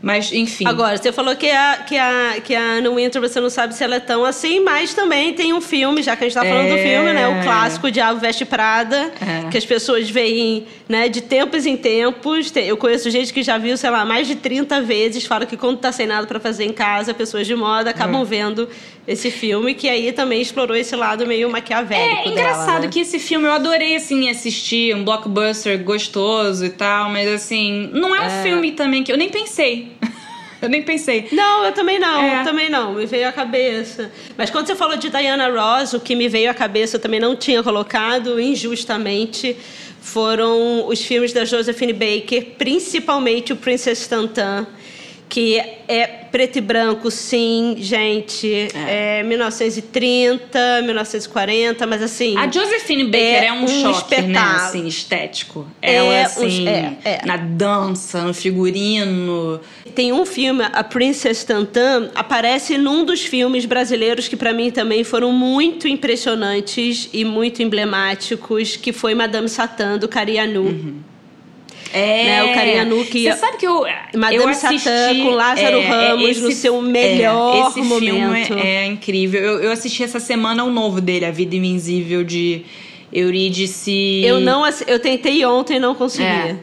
S1: Mas, enfim.
S2: Agora, você falou que a, que, a, que a Anna Winter, você não sabe se ela é tão assim, mas também tem um filme, já que a gente tá falando do
S1: É.
S2: filme, né? O clássico Diabo Veste Prada,
S1: É.
S2: que as pessoas veem né, de tempos em tempos. Tem- Eu conheço gente que já viu, sei lá, mais de 30 vezes, fala que quando tá sem nada pra fazer em casa, pessoas de moda acabam
S1: É.
S2: vendo esse filme, que aí também explorou esse lado meio maquiavélico
S1: É engraçado
S2: dela, né?
S1: que esse filme eu adorei, assim, assistir, um blockbuster gostoso e tal, mas assim, não é um filme também que eu nem pensei. eu nem pensei.
S2: Não, eu também não,
S1: É.
S2: eu também não, me veio à cabeça. Mas quando você falou de Diana Ross, o que me veio à cabeça eu também não tinha colocado, injustamente, foram os filmes da Josephine Baker, principalmente o Princess Tantan, que é preto e branco, sim, gente. É, é 1930, 1940, mas assim.
S1: A Josephine Baker é, é um, um choque, né? Assim, estético. Ela, é assim, um, é, é, na dança, no figurino.
S2: Tem um filme, A Princess Tantan, aparece num dos filmes brasileiros que para mim também foram muito impressionantes e muito emblemáticos, que foi Madame Satã, do Carianu. Uhum.
S1: É.
S2: Né, o Carinha que
S1: Você sabe que eu.
S2: Madame
S1: eu assisti,
S2: Satã com Lázaro
S1: é,
S2: Ramos
S1: esse,
S2: no seu melhor
S1: é, esse
S2: momento.
S1: Filme é, é incrível. Eu, eu assisti essa semana o novo dele, A Vida Invisível de Eurídice.
S2: Eu não eu tentei ontem e não consegui. É.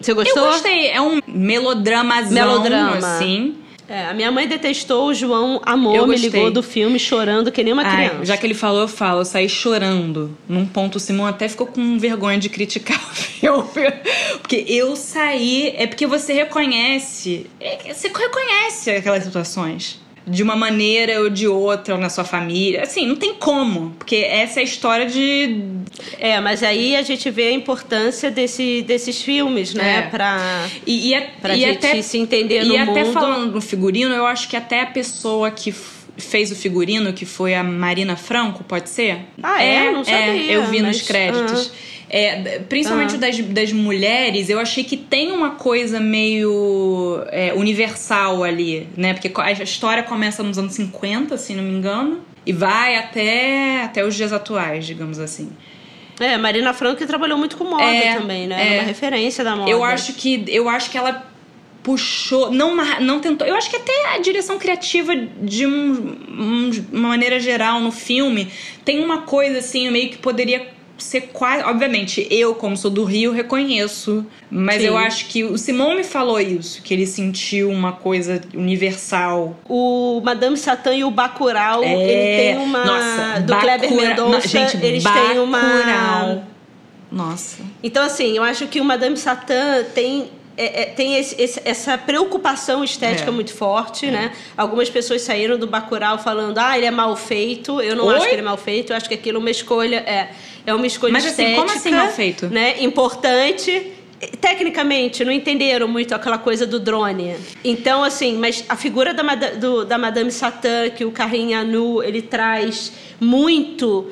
S2: Você gostou?
S1: Eu gostei. É um melodramazão, Melodrama. assim.
S2: É, a minha mãe detestou, o João amou, me ligou do filme chorando que nem uma Ai, criança.
S1: Já que ele falou, eu falo, eu saí chorando. Num ponto, o Simão até ficou com vergonha de criticar o filme. Porque eu saí. É porque você reconhece. É, você reconhece aquelas situações de uma maneira ou de outra na sua família. Assim, não tem como, porque essa é a história de.
S2: É, mas aí a gente vê a importância desse, desses filmes, né? É. Pra,
S1: e, e,
S2: pra
S1: e
S2: gente
S1: até,
S2: se entender no
S1: e
S2: mundo.
S1: E até falando no figurino, eu acho que até a pessoa que fez o figurino, que foi a Marina Franco, pode ser?
S2: Ah, é? é não sabia.
S1: É, eu vi mas, nos créditos. É, principalmente uhum. das, das mulheres, eu achei que tem uma coisa meio é, universal ali, né? Porque a história começa nos anos 50, se não me engano, e vai até, até os dias atuais, digamos assim.
S2: É, Marina Franco trabalhou muito com moda é, também, né? É uma referência da moda.
S1: Eu acho que, eu acho que ela puxou, não, não tentou. Eu acho que até a direção criativa de um, um, uma maneira geral no filme tem uma coisa assim meio que poderia ser quase. Obviamente, eu, como sou do Rio, reconheço. Mas Sim. eu acho que o Simão me falou isso, que ele sentiu uma coisa universal.
S2: O Madame Satã e o Bacurau, é... ele tem uma.
S1: Nossa,
S2: do
S1: Bacura...
S2: Kleber Mendonça, gente, eles Bacurau. têm uma.
S1: Nossa.
S2: Então, assim, eu acho que o Madame Satã tem é, é, tem esse, esse, essa preocupação estética é. muito forte, é. né? Algumas pessoas saíram do Bacurau falando, ah, ele é mal feito. Eu não Oi? acho que ele é mal feito. Eu acho que aquilo é uma escolha... É, é uma escolha
S1: Mas,
S2: estética.
S1: Mas assim, como assim mal feito?
S2: Né, importante tecnicamente não entenderam muito aquela coisa do drone. Então, assim, mas a figura da, do, da Madame Satã, que o Carrinha Nu, ele traz muito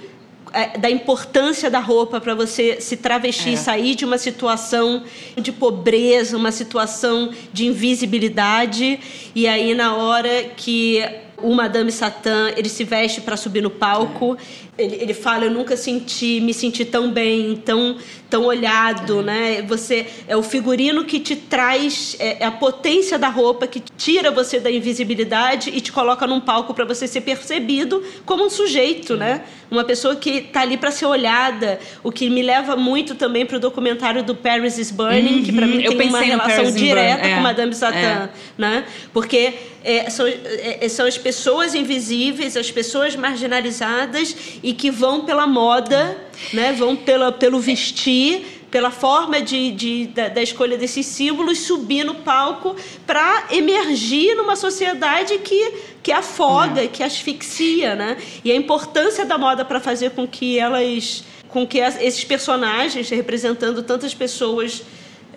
S2: da importância da roupa para você se travestir, é. sair de uma situação de pobreza, uma situação de invisibilidade, e aí na hora que o Madame Satã, ele se veste para subir no palco. Ele, ele fala, eu nunca senti, me senti tão bem, tão, tão olhado, né? Você é o figurino que te traz é, é a potência da roupa que tira você da invisibilidade e te coloca num palco para você ser percebido como um sujeito, né? Uma pessoa que tá ali para ser olhada, o que me leva muito também pro documentário do Paris is Burning, uhum. que para mim tem uma relação direta é, com Madame Satã, é. né? Porque é, são, é, é, são as pessoas invisíveis, as pessoas marginalizadas e que vão pela moda, né? vão pela, pelo vestir, pela forma de, de da, da, escolha desses símbolos, subir no palco para emergir numa sociedade que, que afoga, uhum. que asfixia. Né? E a importância da moda para fazer com que elas com que esses personagens representando tantas pessoas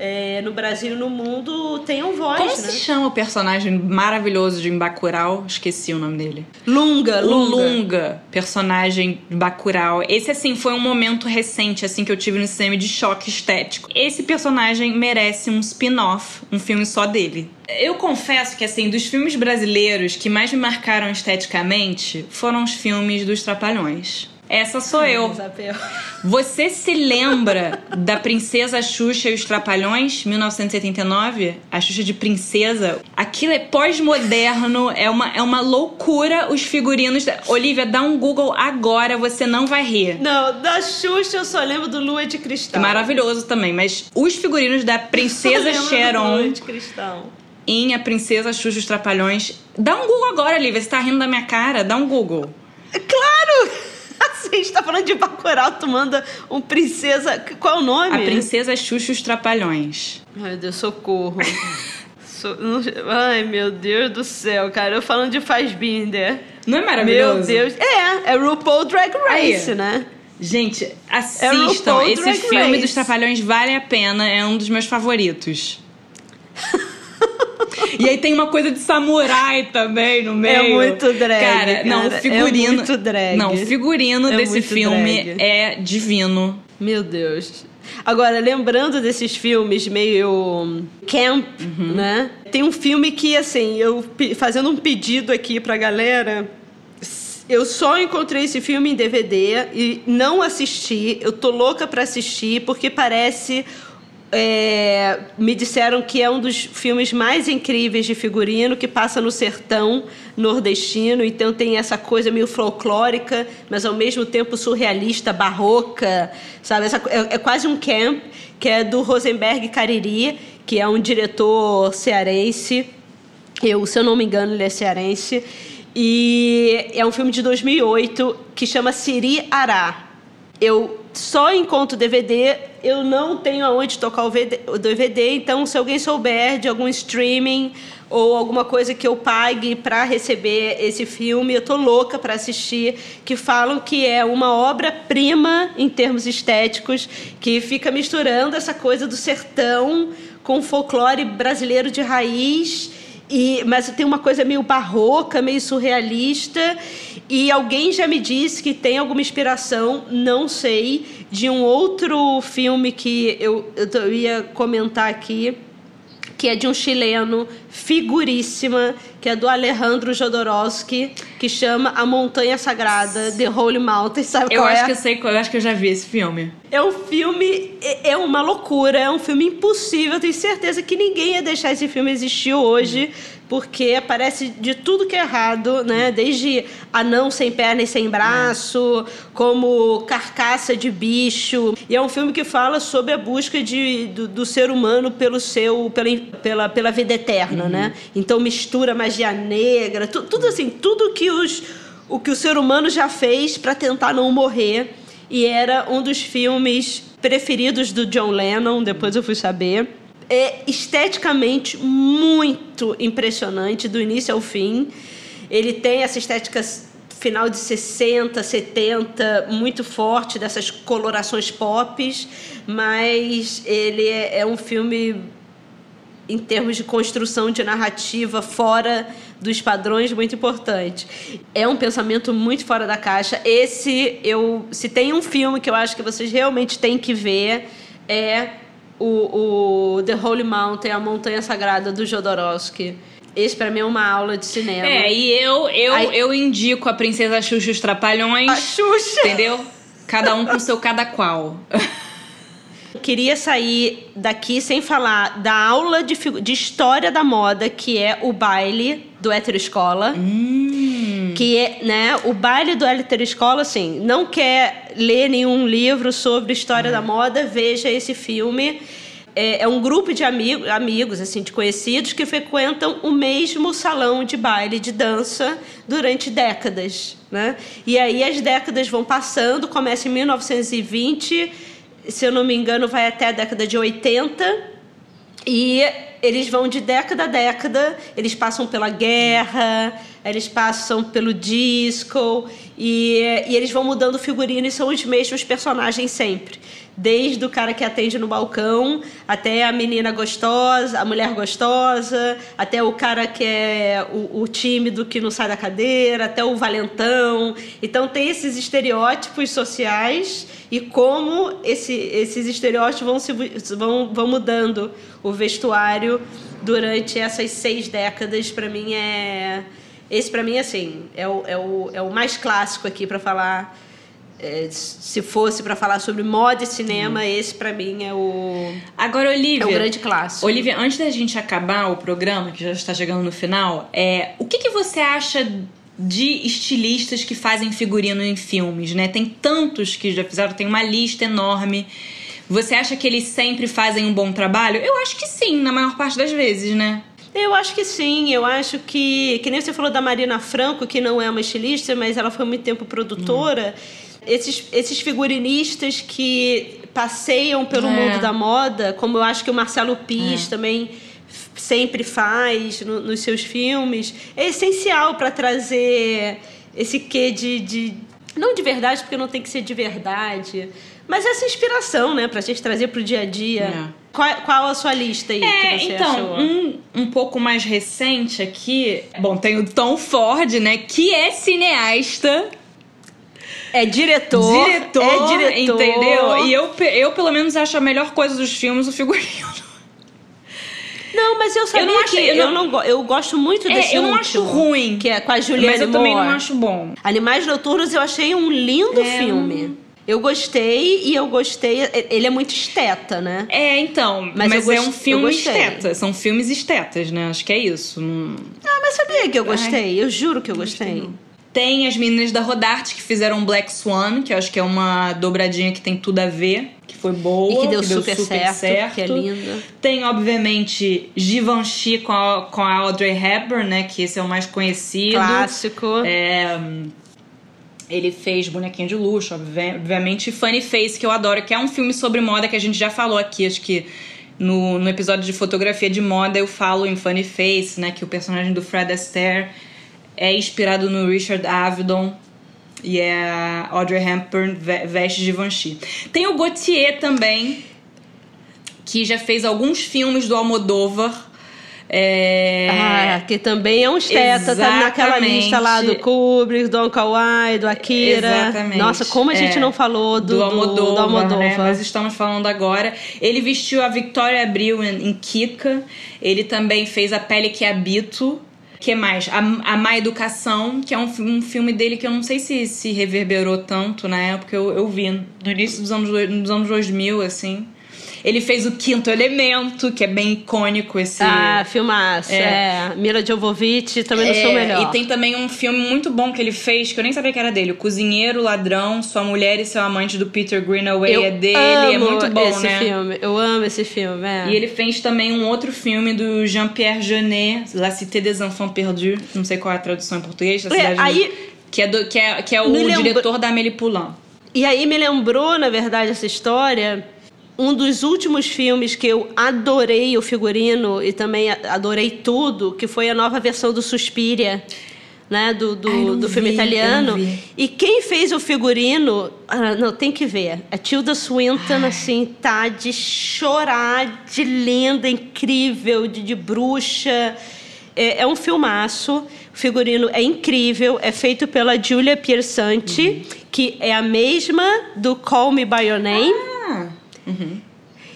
S2: é, no Brasil e no mundo tenham voz.
S1: Como
S2: né?
S1: se chama o personagem maravilhoso de Bacurau? Esqueci o nome dele.
S2: Lunga,
S1: Lunga. Lunga, personagem de Bacurau. Esse, assim, foi um momento recente, assim, que eu tive no cinema de choque estético. Esse personagem merece um spin-off, um filme só dele. Eu confesso que, assim, dos filmes brasileiros que mais me marcaram esteticamente foram os filmes dos Trapalhões. Essa sou eu. Você se lembra da Princesa Xuxa e os Trapalhões, 1979? A Xuxa de princesa. Aquilo é pós-moderno, é uma, é uma loucura os figurinos. Olivia, dá um Google agora, você não vai rir.
S2: Não, da Xuxa eu só lembro do Lua de Cristal.
S1: Maravilhoso também, mas os figurinos da Princesa Sharon.
S2: Lua de Cristal.
S1: Em A Princesa Xuxa e os Trapalhões. Dá um Google agora, Olivia. Você tá rindo da minha cara? Dá um Google.
S2: Claro! A gente tá falando de Bacurau, tu manda um princesa... Qual é o nome?
S1: A Princesa Xuxa os Trapalhões.
S2: Ai, Deus, socorro. so... Ai, meu Deus do céu, cara. Eu falando de Fassbinder.
S1: Não é maravilhoso?
S2: Meu Deus. É, é RuPaul Drag Race, Aí. né?
S1: Gente, é assistam. É Esse Drag filme Race. dos Trapalhões vale a pena. É um dos meus favoritos. E aí tem uma coisa de samurai também no meio.
S2: É muito drag.
S1: Cara,
S2: cara.
S1: não, o figurino.
S2: É muito drag.
S1: Não, o figurino
S2: É
S1: desse filme
S2: drag.
S1: é divino.
S2: Meu Deus. Agora, lembrando desses filmes meio camp,
S1: Uhum.
S2: né? Tem um filme que, assim, eu fazendo um pedido aqui pra galera. Eu só encontrei esse filme em DVD e não assisti. Eu tô louca pra assistir porque parece. É, me disseram que é um dos filmes mais incríveis de figurino que passa no sertão nordestino, então tem essa coisa meio folclórica, mas ao mesmo tempo surrealista, barroca, sabe? Essa, é, é quase um camp que é do Rosenberg Cariri, que é um diretor cearense. Eu, se eu não me engano, ele é cearense. E é um filme de 2008 que chama Siri Ará. Eu só encontro DVD, eu não tenho aonde tocar o VD o DVD, então se alguém souber de algum streaming ou alguma coisa que eu pague para receber esse filme, eu tô louca para assistir, que falam que é uma obra-prima em termos estéticos, que fica misturando essa coisa do sertão com folclore brasileiro de raiz. E, mas tem uma coisa meio barroca, meio surrealista. E alguém já me disse que tem alguma inspiração, não sei, de um outro filme que eu, eu, eu ia comentar aqui, que é de um chileno figuríssima, que é do Alejandro Jodorowsky, que chama A Montanha Sagrada, The Holy Mountain. Sabe
S1: Eu
S2: qual
S1: acho
S2: é?
S1: que eu sei, eu acho que eu já vi esse filme.
S2: É um filme, é é uma loucura, é um filme impossível. Eu tenho certeza que ninguém ia deixar esse filme existir hoje, porque aparece de tudo que é errado, né? Desde anão sem perna e sem braço, como carcaça de bicho. E é um filme que fala sobre a busca de, do, do ser humano pelo seu, pela, pela, pela vida eterna, né? Então mistura magia negra, tu- tudo assim, tudo que os, o que o ser humano já fez para tentar não morrer e era um dos filmes preferidos do John Lennon, depois eu fui saber. É esteticamente muito impressionante, do início ao fim. Ele tem essa estética final de 60, 70, muito forte, dessas colorações pop, mas ele é, é um filme em termos de construção de narrativa fora dos padrões muito importante. É um pensamento muito fora da caixa. Esse eu, se tem um filme que eu acho que vocês realmente têm que ver é o, o The Holy Mountain, a Montanha Sagrada do Jodorowsky. Esse para mim é uma aula de cinema.
S1: É, e eu, eu,
S2: Aí-
S1: eu indico a Princesa Xuxa e os Trapalhões.
S2: A Xuxa.
S1: Entendeu? Cada um com seu cada qual.
S2: Queria sair daqui sem falar da aula de, de história da moda, que é o baile do Hétero Escola. Que né, o baile do Hétero Escola, assim, não quer ler nenhum livro sobre história da moda, veja esse filme. É, é um grupo de amigo, amigos, assim, de conhecidos que frequentam o mesmo salão de baile de dança durante décadas, né? E aí as décadas vão passando, começa em 1920, se eu não me engano, vai até a década de 80. E eles vão de década a década, eles passam pela guerra, eles passam pelo disco, e, e eles vão mudando o figurino e são os mesmos personagens sempre. Desde o cara que atende no balcão, até a menina gostosa, a mulher gostosa, até o cara que é o, o tímido que não sai da cadeira, até o valentão. Então tem esses estereótipos sociais e como esse, esses estereótipos vão, se, vão, vão mudando o vestuário durante essas seis décadas, para mim é. Esse, para mim, assim, é o, é, o, é o mais clássico aqui para falar. é, se fosse para falar sobre moda e cinema, esse, para mim, é o,
S1: Agora, Olivia.
S2: é o grande clássico.
S1: Olivia, antes da gente acabar o programa, que já está chegando no final, é, o que, que você acha de estilistas que fazem figurino em filmes, né? Tem tantos que já fizeram, tem uma lista enorme. Você acha que eles sempre fazem um bom trabalho? Eu acho que sim, na maior parte das vezes, né?
S2: Eu acho que sim, eu acho que. Que nem você falou da Marina Franco, que não é uma estilista, mas ela foi muito tempo produtora. Esses, esses figurinistas que passeiam pelo
S1: É.
S2: mundo da moda, como eu acho que o Marcelo Pis também f- sempre faz no- nos seus filmes, é essencial para trazer esse quê de, de. Não de verdade, porque não tem que ser de verdade. Mas essa inspiração, né, pra gente trazer pro dia a dia.
S1: É.
S2: Qual, qual a sua lista aí
S1: É,
S2: que você
S1: então,
S2: achou?
S1: um, um pouco mais recente aqui. Bom, tem o Tom Ford, né? Que é cineasta.
S2: É diretor.
S1: diretor,
S2: é diretor.
S1: entendeu? E eu, eu, pelo menos, acho a melhor coisa dos filmes o figurino.
S2: Não, mas eu sabia
S1: Eu não acho-
S2: que
S1: eu
S2: eu
S1: não-
S2: não, eu gosto muito
S1: É,
S2: desse
S1: eu não
S2: último,
S1: acho ruim.
S2: que é com a Juliana
S1: Mas eu também não
S2: Moore.
S1: acho bom.
S2: Animais Noturnos eu achei um lindo
S1: É,
S2: filme. Eu gostei e eu gostei. Ele é muito esteta, né?
S1: É, então,
S2: Mas
S1: mas, é
S2: gost-
S1: um filme esteta. São filmes estetas, né? Acho que é isso. Não-
S2: Ah, mas sabia que eu gostei? Eu juro que eu gostei.
S1: Tem as meninas da Rodarte que fizeram Black Swan, que eu acho que é uma dobradinha que tem tudo a ver, que foi boa,
S2: E que deu super certo, que é linda.
S1: Tem, obviamente, Givenchy com a, com a Audrey Hepburn, né? Que esse é o mais conhecido.
S2: Clássico.
S1: É, ele fez Bonequinho de Luxo, obvi- obviamente, Funny Face, que eu adoro, que é um filme sobre moda que a gente já falou aqui, acho que no, no episódio de fotografia de moda eu falo em Funny Face, né? Que o personagem do Fred Astaire é inspirado no Richard Avedon. E é Audrey Hepburn ve- veste Givenchy. Tem o Gautier também, que já fez alguns filmes do Almodóvar. É...
S2: Ah, que também é um esteta, tá naquela lista lá do Kubrick, do Kawhi, do Akira.
S1: Exatamente.
S2: Nossa, como a gente
S1: É,
S2: não falou do,
S1: do Almodóvar,
S2: do Almodóvar.
S1: né? Nós estamos falando agora. Ele vestiu a Victoria Abril em, em Kika. Ele também fez A Pele que Habito. que mais? A, a Má Educação, que é um, um filme dele que eu não sei se, se reverberou tanto na época. Eu, eu vi no início dos anos, dos anos 2000, assim. Ele fez o Quinto Elemento, que é bem icônico esse...
S2: Ah, filmaço. É. Mila Jovovich, também não sou
S1: É,
S2: melhor.
S1: E tem também um filme muito bom que ele fez, que eu nem sabia que era dele. O Cozinheiro, Ladrão, Sua Mulher e Seu Amante, do Peter Greenaway.
S2: Eu
S1: é dele,
S2: amo
S1: é muito bom,
S2: esse
S1: né?
S2: filme. Eu amo esse filme, é.
S1: E ele fez também um outro filme do Jean-Pierre Jeunet, La Cité des Enfants Perdus. Não sei qual é a tradução em português. Da
S2: É,
S1: cidade
S2: aí-
S1: do- que, é do- que, é, que é o diretor da Amélie Poulain.
S2: E aí me lembrou, na verdade, essa história. Um dos últimos filmes que eu adorei o figurino e também adorei tudo, que foi a nova versão do Suspiria, né? Do, do,
S1: Ai,
S2: do filme
S1: vi,
S2: italiano. E quem fez o figurino, ah, não, tem que ver. A Tilda Swinton, assim, tá de chorar, de linda, incrível, de, de bruxa. É, é um filmaço. O figurino é incrível. É feito pela Giulia Piersanti, que é a mesma do Call Me By Your Name.
S1: Ah,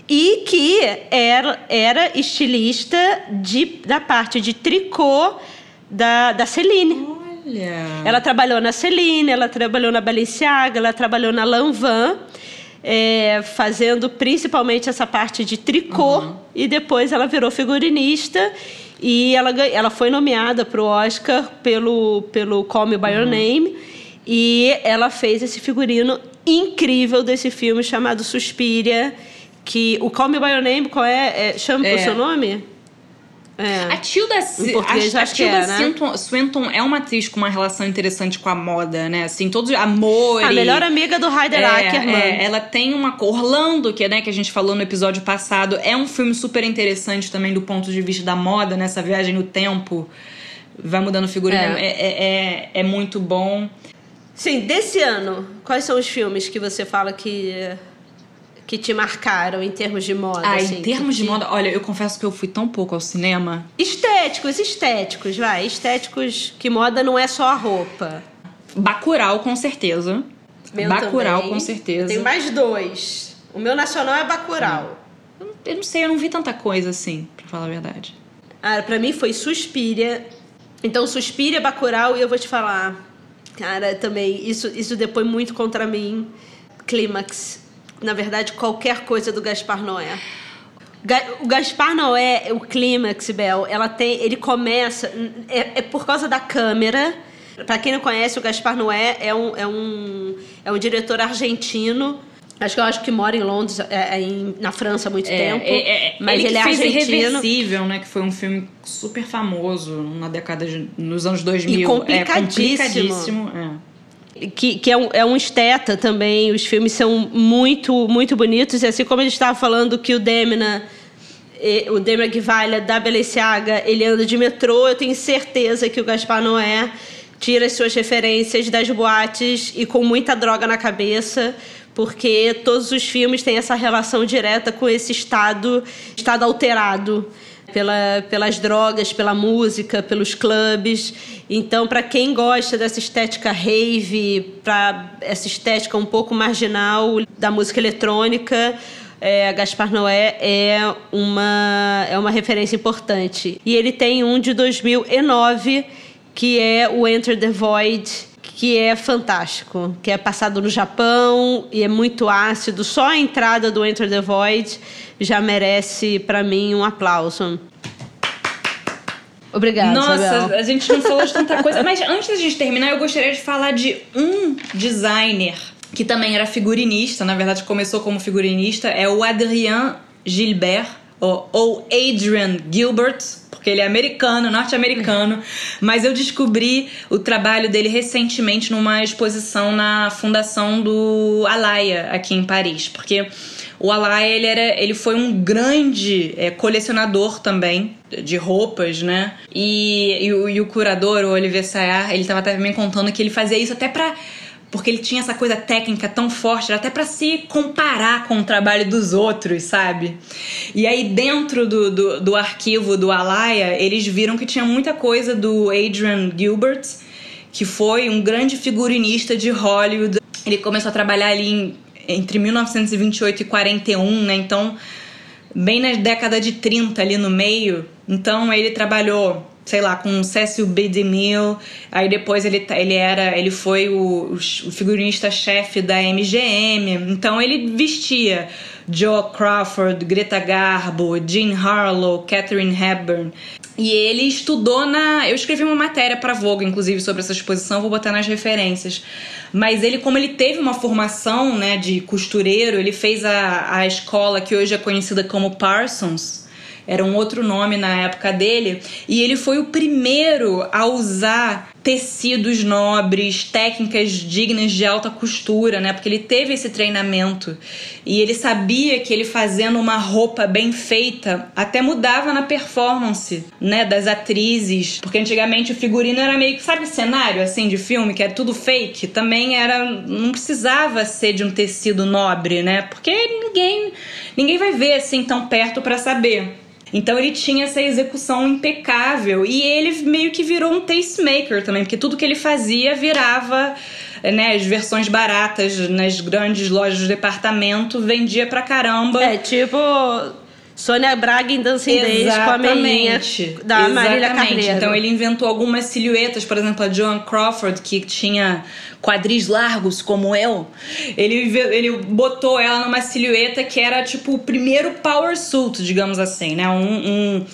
S2: E que era, era estilista de, da parte de tricô da, da Celine.
S1: olha.
S2: Ela trabalhou na Celine, ela trabalhou na Balenciaga, ela trabalhou na Lanvin, é, fazendo principalmente essa parte de tricô. E depois ela virou figurinista e ela, ela foi nomeada para o Oscar pelo, pelo Call Me By Your Name. E ela fez esse figurino incrível desse filme chamado Suspiria. Que o Call Me By Your Name, qual é? é chama
S1: É.
S2: o seu nome? É.
S1: A Tilda, a, a Tilda
S2: é, né?
S1: Swinton, Swinton é uma atriz com uma relação interessante com a moda, né? Assim, todos amor.
S2: A melhor amiga do Heider Ackerman.
S1: É, ela tem uma Orlando, que, é, né, que a gente falou no episódio passado, é um filme super interessante também do ponto de vista da moda, nessa viagem no tempo. Vai mudando figurino,
S2: É.
S1: é, é, é, é muito bom.
S2: Sim, desse ano, quais são os filmes que você fala que que te marcaram em termos de moda?
S1: Ah,
S2: assim,
S1: em termos de moda, olha, eu confesso que eu fui tão pouco ao cinema.
S2: Estéticos, estéticos, vai. Estéticos, que moda não é só a roupa.
S1: Bacurau, com certeza.
S2: Meu
S1: Bacurau,
S2: também.
S1: com certeza.
S2: Tem mais dois. O meu nacional é Bacurau.
S1: Eu não- sei, eu não vi tanta coisa assim, pra falar a verdade.
S2: Ah, pra mim foi Suspiria. Então, Suspiria, Bacurau, e eu vou te falar. Cara, também, isso, isso depois muito contra mim. Clímax. Na verdade, qualquer coisa do Gaspar Noé. O Gaspar Noé, o Clímax, Bel, ela tem, ele começa. É, é por causa da câmera. Pra quem não conhece, o Gaspar Noé é um, é um, é um diretor argentino. Acho que eu acho que mora em Londres, é, é em- na França há muito tempo.
S1: é, é,
S2: mas
S1: ele,
S2: ele,
S1: que
S2: é
S1: fez
S2: argentino.
S1: Irreversível, né? Que foi um filme super famoso na década de, nos anos 2000.
S2: E complicadíssimo.
S1: É complicadíssimo. É.
S2: que, que é, um, é um esteta também. Os filmes são muito, muito bonitos. E assim como a gente estava falando que o Demna, o Demna Guivalha da Balenciaga, ele anda de metrô, eu tenho certeza que o Gaspar Noé tira as suas referências das boates e com muita droga na cabeça, porque todos os filmes têm essa relação direta com esse estado, estado alterado pela, pelas drogas, pela música, pelos clubes. Então, para quem gosta dessa estética rave, para essa estética um pouco marginal da música eletrônica, é, Gaspar Noé é uma, é uma referência importante. E ele tem um de 2009, que é o Enter the Void, que é fantástico, que é passado no Japão e é muito ácido. Só a entrada do Enter the Void já merece para mim um aplauso. Obrigada.
S1: Nossa,
S2: Isabel.
S1: a gente não falou de tanta coisa. Mas antes da gente terminar, eu gostaria de falar de um designer que também era figurinista, na verdade começou como figurinista, é o Adrien Gilbert, ou, ou Adrian Gilbert, porque ele é americano, norte-americano, mas eu descobri o trabalho dele recentemente numa exposição na fundação do Alaya, aqui em Paris, porque o Alaya ele, era, ele foi um grande é, colecionador também de roupas, né? E, e, o, e o curador, o Olivier Sayar, ele estava até me contando que ele fazia isso até para porque ele tinha essa coisa técnica tão forte, até para se comparar com o trabalho dos outros, sabe? E aí, dentro do, do, do arquivo do Alaya, eles viram que tinha muita coisa do Adrian Gilbert, que foi um grande figurinista de Hollywood. Ele começou a trabalhar ali em, entre 1928 e 41, né? Então, bem na década de 30 ali no meio. Então, ele trabalhou sei lá, com Cecil B. DeMille. Aí depois ele, ele era, ele foi o, o figurinista-chefe da MGM. Então ele vestia Joe Crawford, Greta Garbo, Jean Harlow, Catherine Hepburn. E ele estudou na. Eu escrevi uma matéria para Vogue, inclusive, sobre essa exposição, vou botar nas referências. Mas ele, como ele teve uma formação né, de costureiro, ele fez a, a escola que hoje é conhecida como Parsons era um outro nome na época dele, e ele foi o primeiro a usar tecidos nobres, técnicas dignas de alta costura, né? Porque ele teve esse treinamento e ele sabia que ele fazendo uma roupa bem feita até mudava na performance, né, das atrizes, porque antigamente o figurino era meio que, sabe, cenário assim de filme que é tudo fake, também era não precisava ser de um tecido nobre, né? Porque ninguém ninguém vai ver assim tão perto para saber. Então ele tinha essa execução impecável e ele meio que virou um tastemaker também, porque tudo que ele fazia virava né, as versões baratas nas grandes lojas de departamento, vendia pra caramba.
S2: É, tipo Sônia Braga em Dancing Days com a meinha da Marília Carneiro.
S1: Então ele inventou algumas silhuetas, por exemplo, a Joan Crawford, que tinha quadris largos como eu. Ele, ele botou ela numa silhueta que era tipo o primeiro power suit, digamos assim, né? Um, um,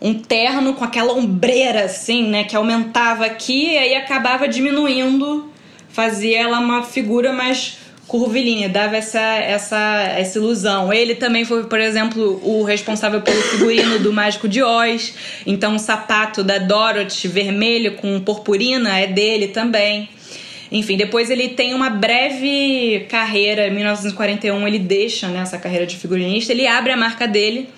S1: um terno com aquela ombreira assim, né? Que aumentava aqui e aí acabava diminuindo, fazia ela uma figura mais curvilínea, dava essa, essa, essa ilusão. Ele também foi, por exemplo, o responsável pelo figurino do Mágico de Oz. Então, o sapato da Dorothy vermelho com purpurina é dele também. Enfim, depois ele tem uma breve carreira. Em 1941, ele deixa né, essa carreira de figurinista. Ele abre a marca dele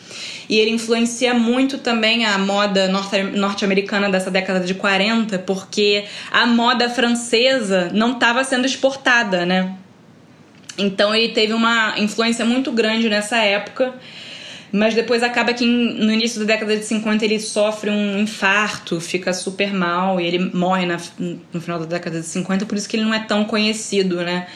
S1: e ele influencia muito também a moda norte-americana dessa década de 40, porque a moda francesa não estava sendo exportada, né? Então ele teve uma influência muito grande nessa época, mas depois acaba que no início da década de 50 ele sofre um infarto, fica super mal e ele morre na, no final da década de 50, por isso que ele não é tão conhecido, né?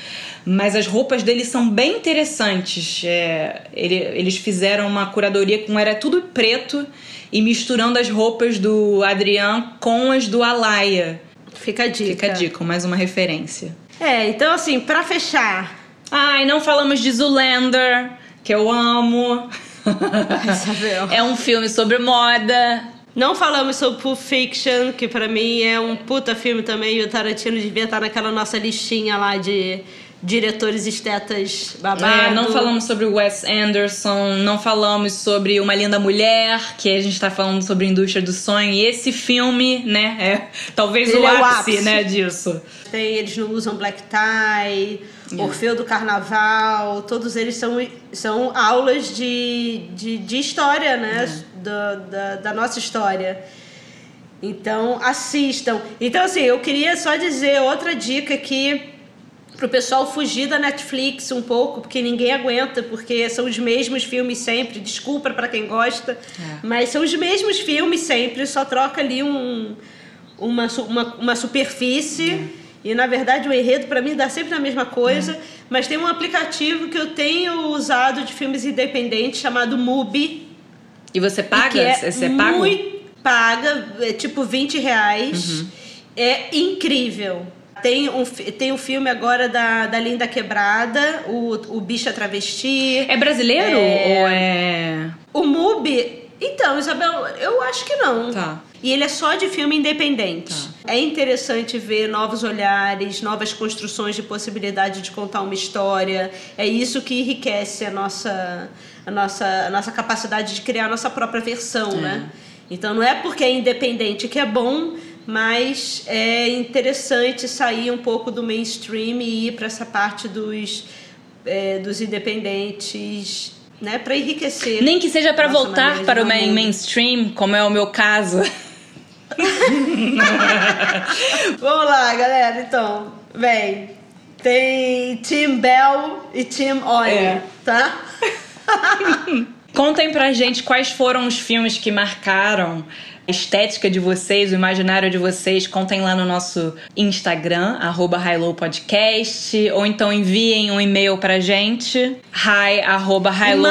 S1: Mas as roupas dele são bem interessantes. É, ele, eles fizeram uma curadoria com era tudo preto e misturando as roupas do Adrian com as do Alaya.
S2: Fica a dica.
S1: Fica a dica, mais uma referência.
S2: É, então assim, para fechar,
S1: Ai, não falamos de Zoolander, que eu amo. é um filme sobre moda.
S2: Não falamos sobre Pulp Fiction, que para mim é um puta filme também. E o Tarantino devia estar naquela nossa listinha lá de diretores estetas babados.
S1: É, não falamos sobre Wes Anderson, não falamos sobre Uma Linda Mulher, que a gente está falando sobre a indústria do sonho. E esse filme, né, é talvez o, é ápice, o ápice, né, disso.
S2: Tem, eles não usam black tie, é. Orfeu do Carnaval, todos eles são, são aulas de, de, de história, né, é. da, da, da nossa história. Então, assistam. Então, assim, eu queria só dizer outra dica que pro pessoal fugir da Netflix um pouco, porque ninguém aguenta, porque são os mesmos filmes sempre. Desculpa para quem gosta, é. mas são os mesmos filmes sempre, só troca ali um, uma, uma, uma superfície. É. E na verdade o enredo para mim dá sempre a mesma coisa. É. Mas tem um aplicativo que eu tenho usado de filmes independentes chamado Mubi.
S1: E você paga? É você paga?
S2: Muito, paga, é tipo 20 reais. Uhum. É incrível. Tem um, tem um filme agora da, da Linda Quebrada, o, o Bicha Travesti.
S1: É brasileiro é... ou é.
S2: O MUBI. Então, Isabel, eu acho que não.
S1: Tá.
S2: E ele é só de filme independente. Tá. É interessante ver novos olhares, novas construções de possibilidade de contar uma história. É isso que enriquece a nossa, a nossa, a nossa capacidade de criar a nossa própria versão, é. né? Então não é porque é independente que é bom, mas é interessante sair um pouco do mainstream e ir para essa parte dos, é, dos independentes, né, para enriquecer.
S1: Nem que seja para voltar para o main mainstream, como é o meu caso.
S2: Vamos lá, galera. Então, vem. Tem Tim Bell e Tim Oil, é. tá?
S1: Contem pra gente quais foram os filmes que marcaram estética de vocês, o imaginário de vocês, contem lá no nosso Instagram, arroba Podcast, ou então enviem um e-mail pra gente, hi, arroba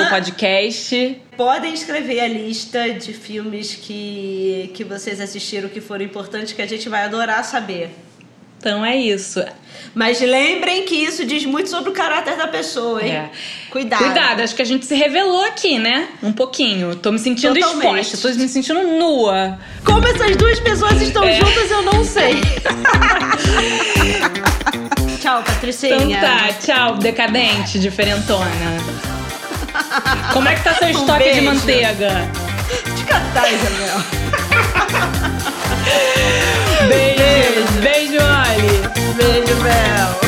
S1: Podcast.
S2: Podem escrever a lista de filmes que, que vocês assistiram que foram importantes, que a gente vai adorar saber.
S1: Então é isso.
S2: Mas lembrem que isso diz muito sobre o caráter da pessoa, hein? É. Cuidado.
S1: Cuidado, acho que a gente se revelou aqui, né? Um pouquinho. Tô me sentindo Totalmente. exposta, tô me sentindo nua.
S2: Como essas duas pessoas estão é. juntas, eu não sei. tchau, Patricinha.
S1: Então tá, tchau, decadente, diferentona. Como é que tá seu um estoque beijo. de manteiga?
S2: De catar, Isabel.
S1: beijo, beijo, Ali.
S2: Beijo, Bel.